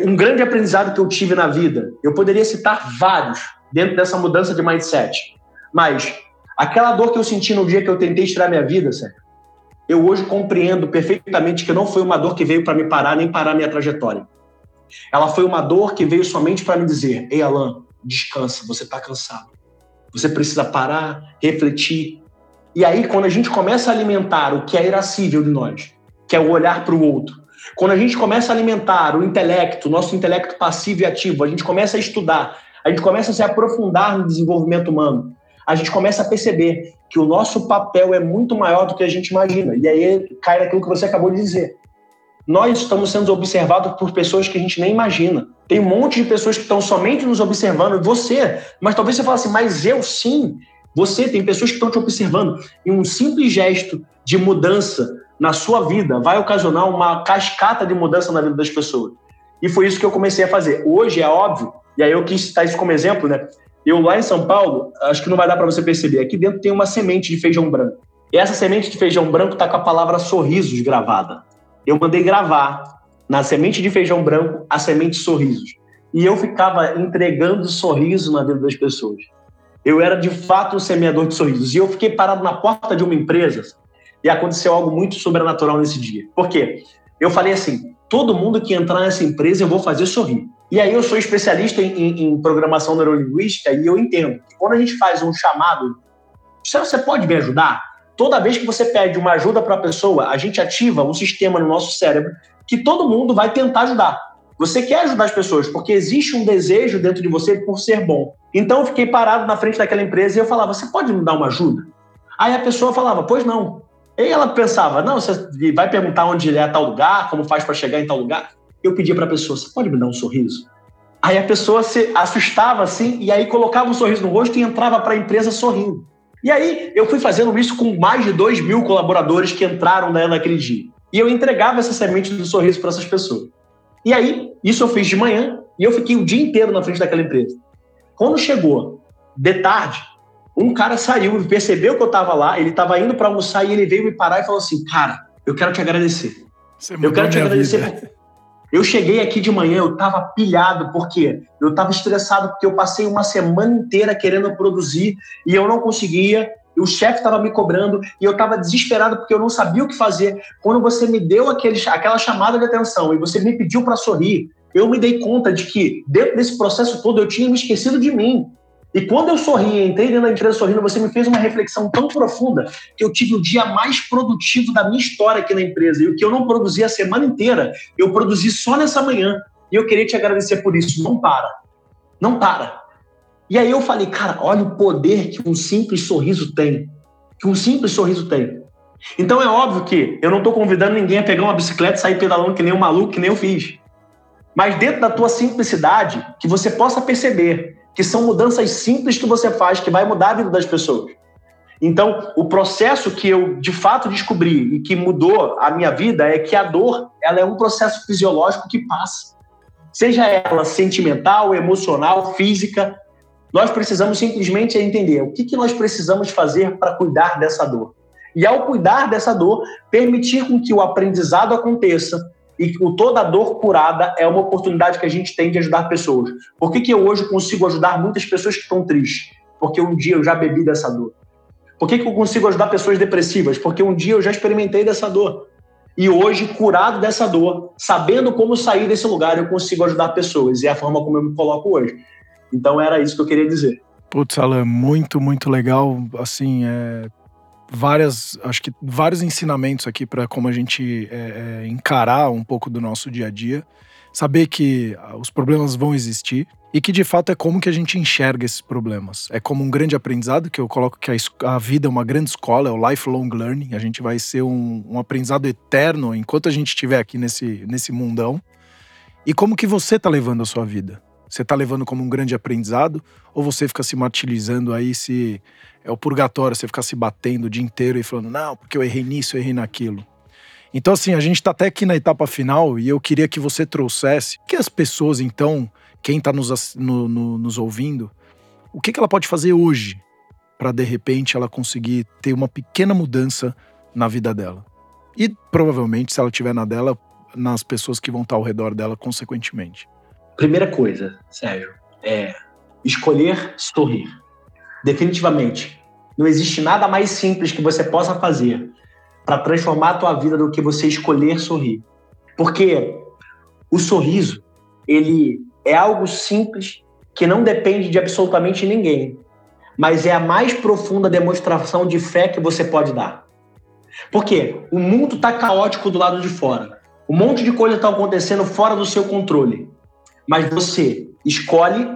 um grande aprendizado que eu tive na vida, eu poderia citar vários dentro dessa mudança de mindset, mas aquela dor que eu senti no dia que eu tentei tirar minha vida, Sérgio, eu hoje compreendo perfeitamente que não foi uma dor que veio para me parar nem parar minha trajetória. Ela foi uma dor que veio somente para me dizer: Ei, Alan, descansa, você está cansado. Você precisa parar, refletir. E aí, quando a gente começa a alimentar o que é irascível de nós, que é o olhar para o outro, quando a gente começa a alimentar o intelecto, nosso intelecto passivo e ativo, a gente começa a estudar, a gente começa a se aprofundar no desenvolvimento humano, a gente começa a perceber que o nosso papel é muito maior do que a gente imagina. E aí cai naquilo que você acabou de dizer. Nós estamos sendo observados por pessoas que a gente nem imagina. Tem um monte de pessoas que estão somente nos observando, você, mas talvez você fale assim, mas eu sim. Você tem pessoas que estão te observando. E um simples gesto de mudança na sua vida vai ocasionar uma cascata de mudança na vida das pessoas. E foi isso que eu comecei a fazer. Hoje é óbvio, e aí eu quis citar isso como exemplo, né? Eu lá em São Paulo, acho que não vai dar para você perceber, aqui dentro tem uma semente de feijão branco. E essa semente de feijão branco está com a palavra sorrisos gravada. Eu mandei gravar na semente de feijão branco a semente sorrisos. E eu ficava entregando sorriso na vida das pessoas. Eu era de fato um semeador de sorrisos. E eu fiquei parado na porta de uma empresa e aconteceu algo muito sobrenatural nesse dia. Por quê? Eu falei assim: todo mundo que entrar nessa empresa eu vou fazer sorrir. E aí eu sou especialista em, em, em programação neurolinguística e eu entendo que quando a gente faz um chamado, você pode me ajudar? Toda vez que você pede uma ajuda para a pessoa, a gente ativa um sistema no nosso cérebro que todo mundo vai tentar ajudar. Você quer ajudar as pessoas porque existe um desejo dentro de você por ser bom. Então eu fiquei parado na frente daquela empresa e eu falava: Você pode me dar uma ajuda? Aí a pessoa falava: Pois não. E ela pensava: Não, você vai perguntar onde é tal lugar, como faz para chegar em tal lugar? Eu pedia para a pessoa: Você pode me dar um sorriso? Aí a pessoa se assustava assim e aí colocava um sorriso no rosto e entrava para a empresa sorrindo. E aí eu fui fazendo isso com mais de 2 mil colaboradores que entraram né, naquele dia. E eu entregava essa semente do sorriso para essas pessoas. E aí, isso eu fiz de manhã e eu fiquei o dia inteiro na frente daquela empresa. Quando chegou de tarde, um cara saiu e percebeu que eu estava lá, ele estava indo para almoçar e ele veio me parar e falou assim: Cara, eu quero te agradecer. eu quero te agradecer. Eu cheguei aqui de manhã, eu estava pilhado, porque eu estava estressado, porque eu passei uma semana inteira querendo produzir e eu não conseguia o chefe estava me cobrando e eu estava desesperado porque eu não sabia o que fazer. Quando você me deu aquele, aquela chamada de atenção e você me pediu para sorrir, eu me dei conta de que dentro desse processo todo eu tinha me esquecido de mim. E quando eu sorri, entrei dentro da empresa sorrindo, você me fez uma reflexão tão profunda que eu tive o dia mais produtivo da minha história aqui na empresa. E o que eu não produzi a semana inteira, eu produzi só nessa manhã. E eu queria te agradecer por isso. Não para. Não para. E aí eu falei, cara, olha o poder que um simples sorriso tem. Que um simples sorriso tem. Então é óbvio que eu não estou convidando ninguém a pegar uma bicicleta e sair pedalando que nem um maluco, que nem eu fiz. Mas dentro da tua simplicidade, que você possa perceber que são mudanças simples que você faz que vai mudar a vida das pessoas. Então, o processo que eu de fato descobri e que mudou a minha vida é que a dor, ela é um processo fisiológico que passa. Seja ela sentimental, emocional, física, nós precisamos simplesmente entender o que, que nós precisamos fazer para cuidar dessa dor. E ao cuidar dessa dor, permitir com que o aprendizado aconteça e que toda a dor curada é uma oportunidade que a gente tem de ajudar pessoas. Por que, que eu hoje consigo ajudar muitas pessoas que estão tristes? Porque um dia eu já bebi dessa dor. Por que, que eu consigo ajudar pessoas depressivas? Porque um dia eu já experimentei dessa dor. E hoje, curado dessa dor, sabendo como sair desse lugar, eu consigo ajudar pessoas. E é a forma como eu me coloco hoje. Então era isso que eu queria dizer. Putz, Alan, muito, muito legal. Assim, é, várias, acho que vários ensinamentos aqui para como a gente é, é, encarar um pouco do nosso dia a dia. Saber que ah, os problemas vão existir e que de fato é como que a gente enxerga esses problemas. É como um grande aprendizado, que eu coloco que a, a vida é uma grande escola, é o lifelong learning. A gente vai ser um, um aprendizado eterno enquanto a gente estiver aqui nesse, nesse mundão. E como que você está levando a sua vida? Você está levando como um grande aprendizado ou você fica se martirizando aí se é o purgatório, você ficar se batendo o dia inteiro e falando, não, porque eu errei nisso, eu errei naquilo. Então, assim, a gente está até aqui na etapa final e eu queria que você trouxesse que as pessoas, então, quem está nos, no, no, nos ouvindo, o que, que ela pode fazer hoje para, de repente, ela conseguir ter uma pequena mudança na vida dela. E provavelmente, se ela tiver na dela, nas pessoas que vão estar ao redor dela, consequentemente. Primeira coisa, Sérgio, é escolher sorrir. Definitivamente. Não existe nada mais simples que você possa fazer para transformar a tua vida do que você escolher sorrir. Porque o sorriso, ele é algo simples que não depende de absolutamente ninguém, mas é a mais profunda demonstração de fé que você pode dar. Porque o mundo está caótico do lado de fora. Um monte de coisa está acontecendo fora do seu controle mas você escolhe,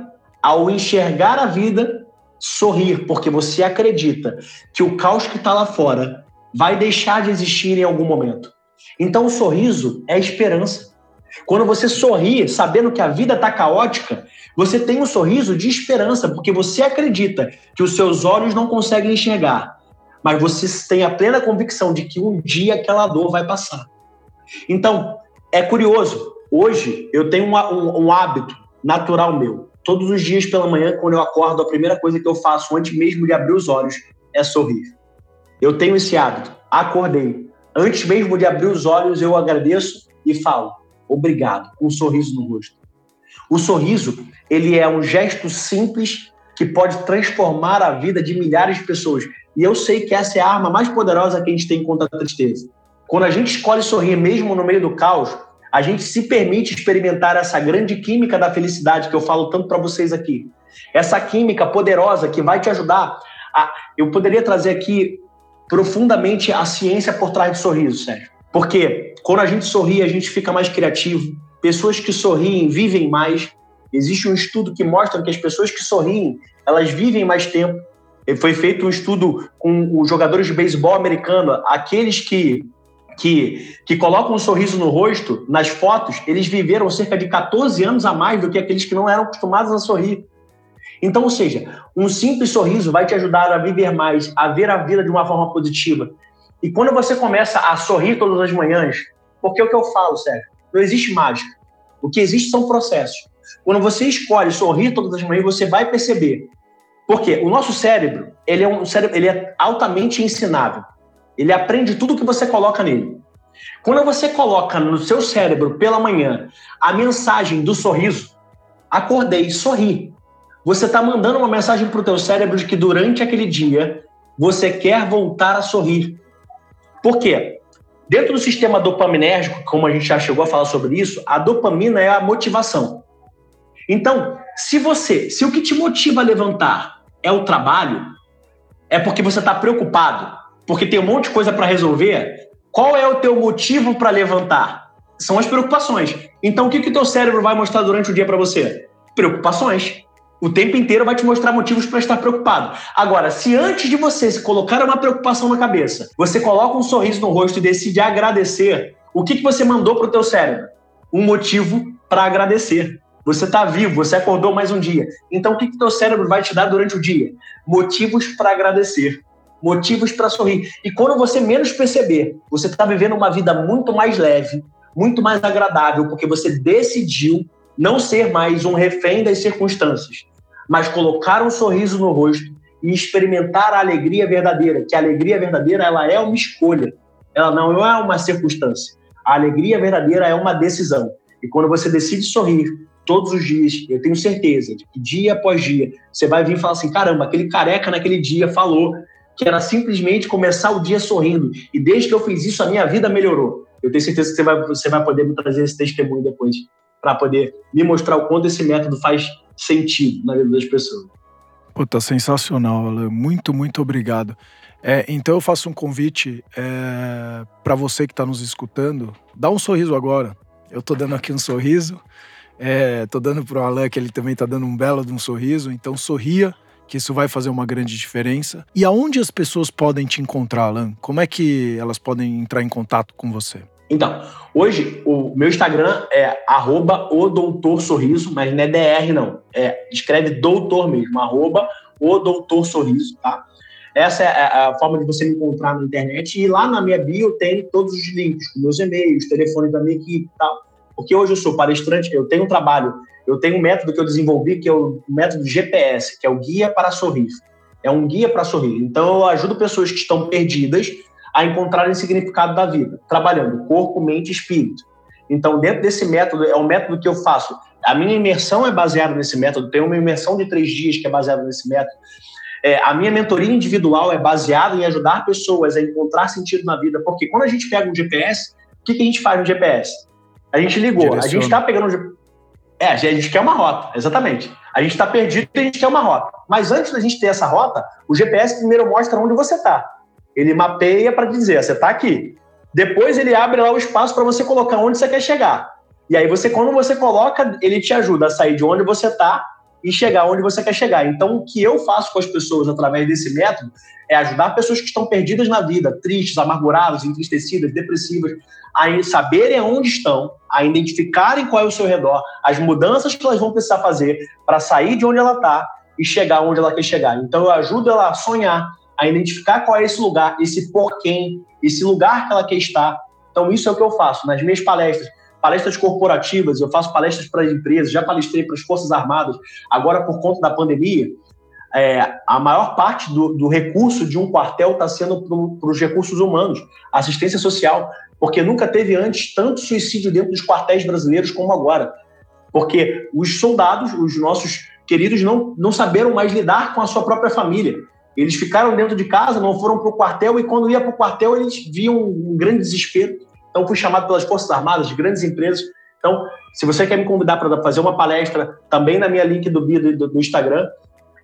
ao enxergar a vida, sorrir, porque você acredita que o caos que está lá fora vai deixar de existir em algum momento. Então, o sorriso é esperança. Quando você sorri, sabendo que a vida está caótica, você tem um sorriso de esperança, porque você acredita que os seus olhos não conseguem enxergar, mas você tem a plena convicção de que um dia aquela dor vai passar. Então, é curioso, Hoje, eu tenho um, um hábito natural meu. Todos os dias pela manhã, quando eu acordo, a primeira coisa que eu faço antes mesmo de abrir os olhos é sorrir. Eu tenho esse hábito. Acordei. Antes mesmo de abrir os olhos, eu agradeço e falo obrigado, com um sorriso no rosto. O sorriso, ele é um gesto simples que pode transformar a vida de milhares de pessoas. E eu sei que essa é a arma mais poderosa que a gente tem contra a tristeza. Quando a gente escolhe sorrir mesmo no meio do caos, a gente se permite experimentar essa grande química da felicidade que eu falo tanto para vocês aqui. Essa química poderosa que vai te ajudar a... Eu poderia trazer aqui profundamente a ciência por trás do sorriso, Sérgio. Porque quando a gente sorri, a gente fica mais criativo. Pessoas que sorriem vivem mais. Existe um estudo que mostra que as pessoas que sorriem, elas vivem mais tempo. Foi feito um estudo com os jogadores de beisebol americano, aqueles que, que, que colocam um sorriso no rosto, nas fotos, eles viveram cerca de 14 anos a mais do que aqueles que não eram acostumados a sorrir. Então, ou seja, um simples sorriso vai te ajudar a viver mais, a ver a vida de uma forma positiva. E quando você começa a sorrir todas as manhãs, porque é o que eu falo, Sérgio, não existe mágica. O que existe são processos. Quando você escolhe sorrir todas as manhãs, você vai perceber porque o nosso cérebro, ele é um cérebro, ele é altamente ensinável. Ele aprende tudo que você coloca nele. Quando você coloca no seu cérebro pela manhã a mensagem do sorriso, acordei, sorri. Você está mandando uma mensagem para o teu cérebro de que durante aquele dia você quer voltar a sorrir. Por quê? Dentro do sistema dopaminérgico, como a gente já chegou a falar sobre isso, a dopamina é a motivação. Então, se você, se o que te motiva a levantar é o trabalho, é porque você está preocupado, porque tem um monte de coisa para resolver. Qual é o teu motivo para levantar? São as preocupações. Então, o que, que o teu cérebro vai mostrar durante o dia para você? Preocupações. O tempo inteiro vai te mostrar motivos para estar preocupado. Agora, se antes de você se colocar uma preocupação na cabeça, você coloca um sorriso no rosto e decide agradecer, o que, que você mandou para o teu cérebro? Um motivo para agradecer. Você está vivo, você acordou mais um dia. Então, o que, que teu cérebro vai te dar durante o dia? Motivos para agradecer, motivos para sorrir. E quando você menos perceber, você está vivendo uma vida muito mais leve, muito mais agradável, porque você decidiu não ser mais um refém das circunstâncias, mas colocar um sorriso no rosto e experimentar a alegria verdadeira. Que a alegria verdadeira ela é uma escolha, ela não é uma circunstância. A alegria verdadeira é uma decisão. E quando você decide sorrir, todos os dias, eu tenho certeza de que dia após dia você vai vir e falar assim: caramba, aquele careca naquele dia falou que era simplesmente começar o dia sorrindo. E desde que eu fiz isso, a minha vida melhorou. Eu tenho certeza que você vai, você vai poder me trazer esse testemunho depois, para poder me mostrar o quanto esse método faz sentido na vida das pessoas. Puta, sensacional, Alan. Muito, muito obrigado. É, então eu faço um convite é, para você que está nos escutando. Dá um sorriso agora. Eu estou dando aqui um sorriso. É, tô dando pro Alan que ele também tá dando um belo de um sorriso, então sorria, que isso vai fazer uma grande diferença. E aonde as pessoas podem te encontrar, Alan? Como é que elas podem entrar em contato com você? Então, hoje o meu Instagram é arroba o doutor sorriso, mas não é DR não, é, escreve doutor mesmo, arroba o doutor sorriso, tá? Essa é a forma de você me encontrar na internet e lá na minha bio tem todos os links, meus e-mails, telefone da minha equipe e tal. Porque hoje eu sou palestrante, eu tenho um trabalho, eu tenho um método que eu desenvolvi, que é o método GPS, que é o Guia para Sorrir. É um guia para sorrir. Então, eu ajudo pessoas que estão perdidas a encontrarem significado da vida, trabalhando corpo, mente e espírito. Então, dentro desse método, é o método que eu faço. A minha imersão é baseada nesse método, tem uma imersão de três dias que é baseada nesse método. É, a minha mentoria individual é baseada em ajudar pessoas a encontrar sentido na vida, porque quando a gente pega um GPS, o que, que a gente faz no GPS? A gente ligou, Direciona. a gente está pegando. É, a gente quer uma rota, exatamente. A gente está perdido e a gente quer uma rota. Mas antes da gente ter essa rota, o GPS primeiro mostra onde você está. Ele mapeia para dizer, você está aqui. Depois ele abre lá o espaço para você colocar onde você quer chegar. E aí você, quando você coloca, ele te ajuda a sair de onde você está e chegar onde você quer chegar. Então, o que eu faço com as pessoas através desse método é ajudar pessoas que estão perdidas na vida, tristes, amarguradas, entristecidas, depressivas, a saberem onde estão, a identificarem qual é o seu redor, as mudanças que elas vão precisar fazer para sair de onde ela está e chegar onde ela quer chegar. Então, eu ajudo ela a sonhar, a identificar qual é esse lugar, esse porquê, esse lugar que ela quer estar. Então, isso é o que eu faço nas minhas palestras palestras corporativas, eu faço palestras para as empresas, já palestrei para as Forças Armadas, agora por conta da pandemia, é, a maior parte do, do, recurso de um quartel está sendo para os recursos humanos, assistência social, porque nunca teve antes tanto suicídio dentro dos quartéis brasileiros como agora. Porque os soldados, os nossos queridos, não, não saberam mais lidar com a sua própria família. Eles ficaram dentro de casa, não foram para o quartel, e quando ia para o quartel, eles viam um grande desespero. Então, fui chamado pelas Forças Armadas, de grandes empresas. Então, se você quer me convidar para fazer uma palestra, também na minha link do bio do, do Instagram.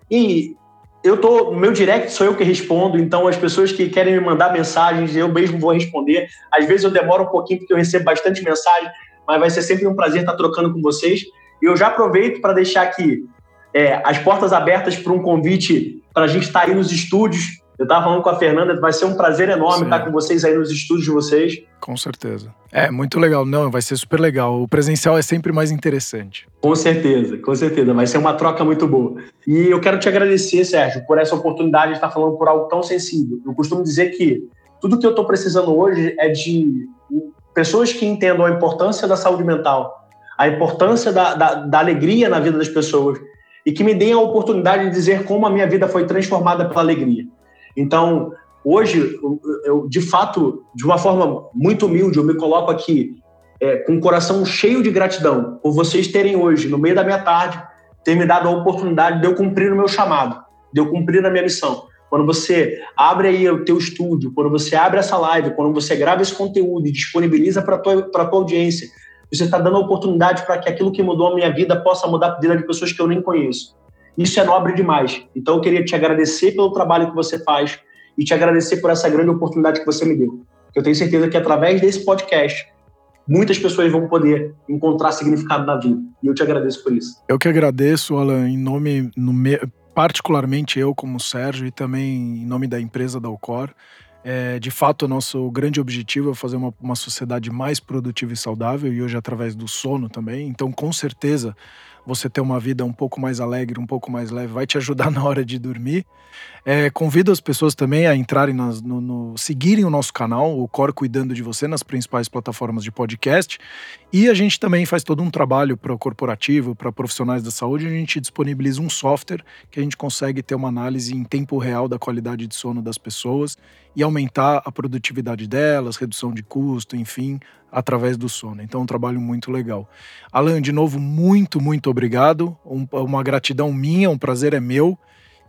E eu tô no meu direct sou eu que respondo, então as pessoas que querem me mandar mensagens, eu mesmo vou responder. Às vezes eu demoro um pouquinho porque eu recebo bastante mensagem, mas vai ser sempre um prazer estar trocando com vocês. E eu já aproveito para deixar aqui é, as portas abertas para um convite para a gente estar aí nos estúdios eu estava falando com a Fernanda, vai ser um prazer enorme Sim. estar com vocês aí nos estúdios de vocês. Com certeza. É, muito legal. Não, vai ser super legal. O presencial é sempre mais interessante. Com certeza, com certeza. Vai ser uma troca muito boa. E eu quero te agradecer, Sérgio, por essa oportunidade de estar falando por algo tão sensível. Eu costumo dizer que tudo que eu estou precisando hoje é de pessoas que entendam a importância da saúde mental, a importância da, da, da alegria na vida das pessoas e que me deem a oportunidade de dizer como a minha vida foi transformada pela alegria. Então, hoje, eu, de fato, de uma forma muito humilde, eu me coloco aqui é, com o coração cheio de gratidão por vocês terem hoje, no meio da minha tarde, ter me dado a oportunidade de eu cumprir o meu chamado, de eu cumprir a minha missão. Quando você abre aí o teu estúdio, quando você abre essa live, quando você grava esse conteúdo e disponibiliza para a tua, tua audiência, você está dando a oportunidade para que aquilo que mudou a minha vida possa mudar a vida de pessoas que eu nem conheço. Isso é nobre demais. Então eu queria te agradecer pelo trabalho que você faz e te agradecer por essa grande oportunidade que você me deu. Eu tenho certeza que através desse podcast muitas pessoas vão poder encontrar significado na vida. E eu te agradeço por isso. Eu que agradeço, Alan, em nome, no me... particularmente eu como Sérgio e também em nome da empresa da Alcor. É, de fato, o nosso grande objetivo é fazer uma, uma sociedade mais produtiva e saudável, e hoje através do sono também. Então, com certeza, você ter uma vida um pouco mais alegre, um pouco mais leve, vai te ajudar [LAUGHS] na hora de dormir. É, convido as pessoas também a entrarem nas, no, no, seguirem o nosso canal, o Cor Cuidando de Você, nas principais plataformas de podcast. E a gente também faz todo um trabalho para o corporativo, para profissionais da saúde. A gente disponibiliza um software que a gente consegue ter uma análise em tempo real da qualidade de sono das pessoas e aumentar a produtividade delas, redução de custo, enfim, através do sono. Então, é um trabalho muito legal. Alan, de novo, muito, muito obrigado. Um, uma gratidão minha, um prazer é meu.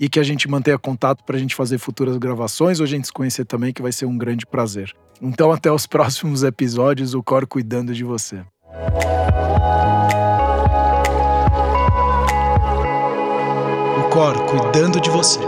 E que a gente mantenha contato para a gente fazer futuras gravações ou a gente se conhecer também, que vai ser um grande prazer. Então, até os [LAUGHS] próximos episódios, o Cor cuidando de você. O Cor cuidando de você.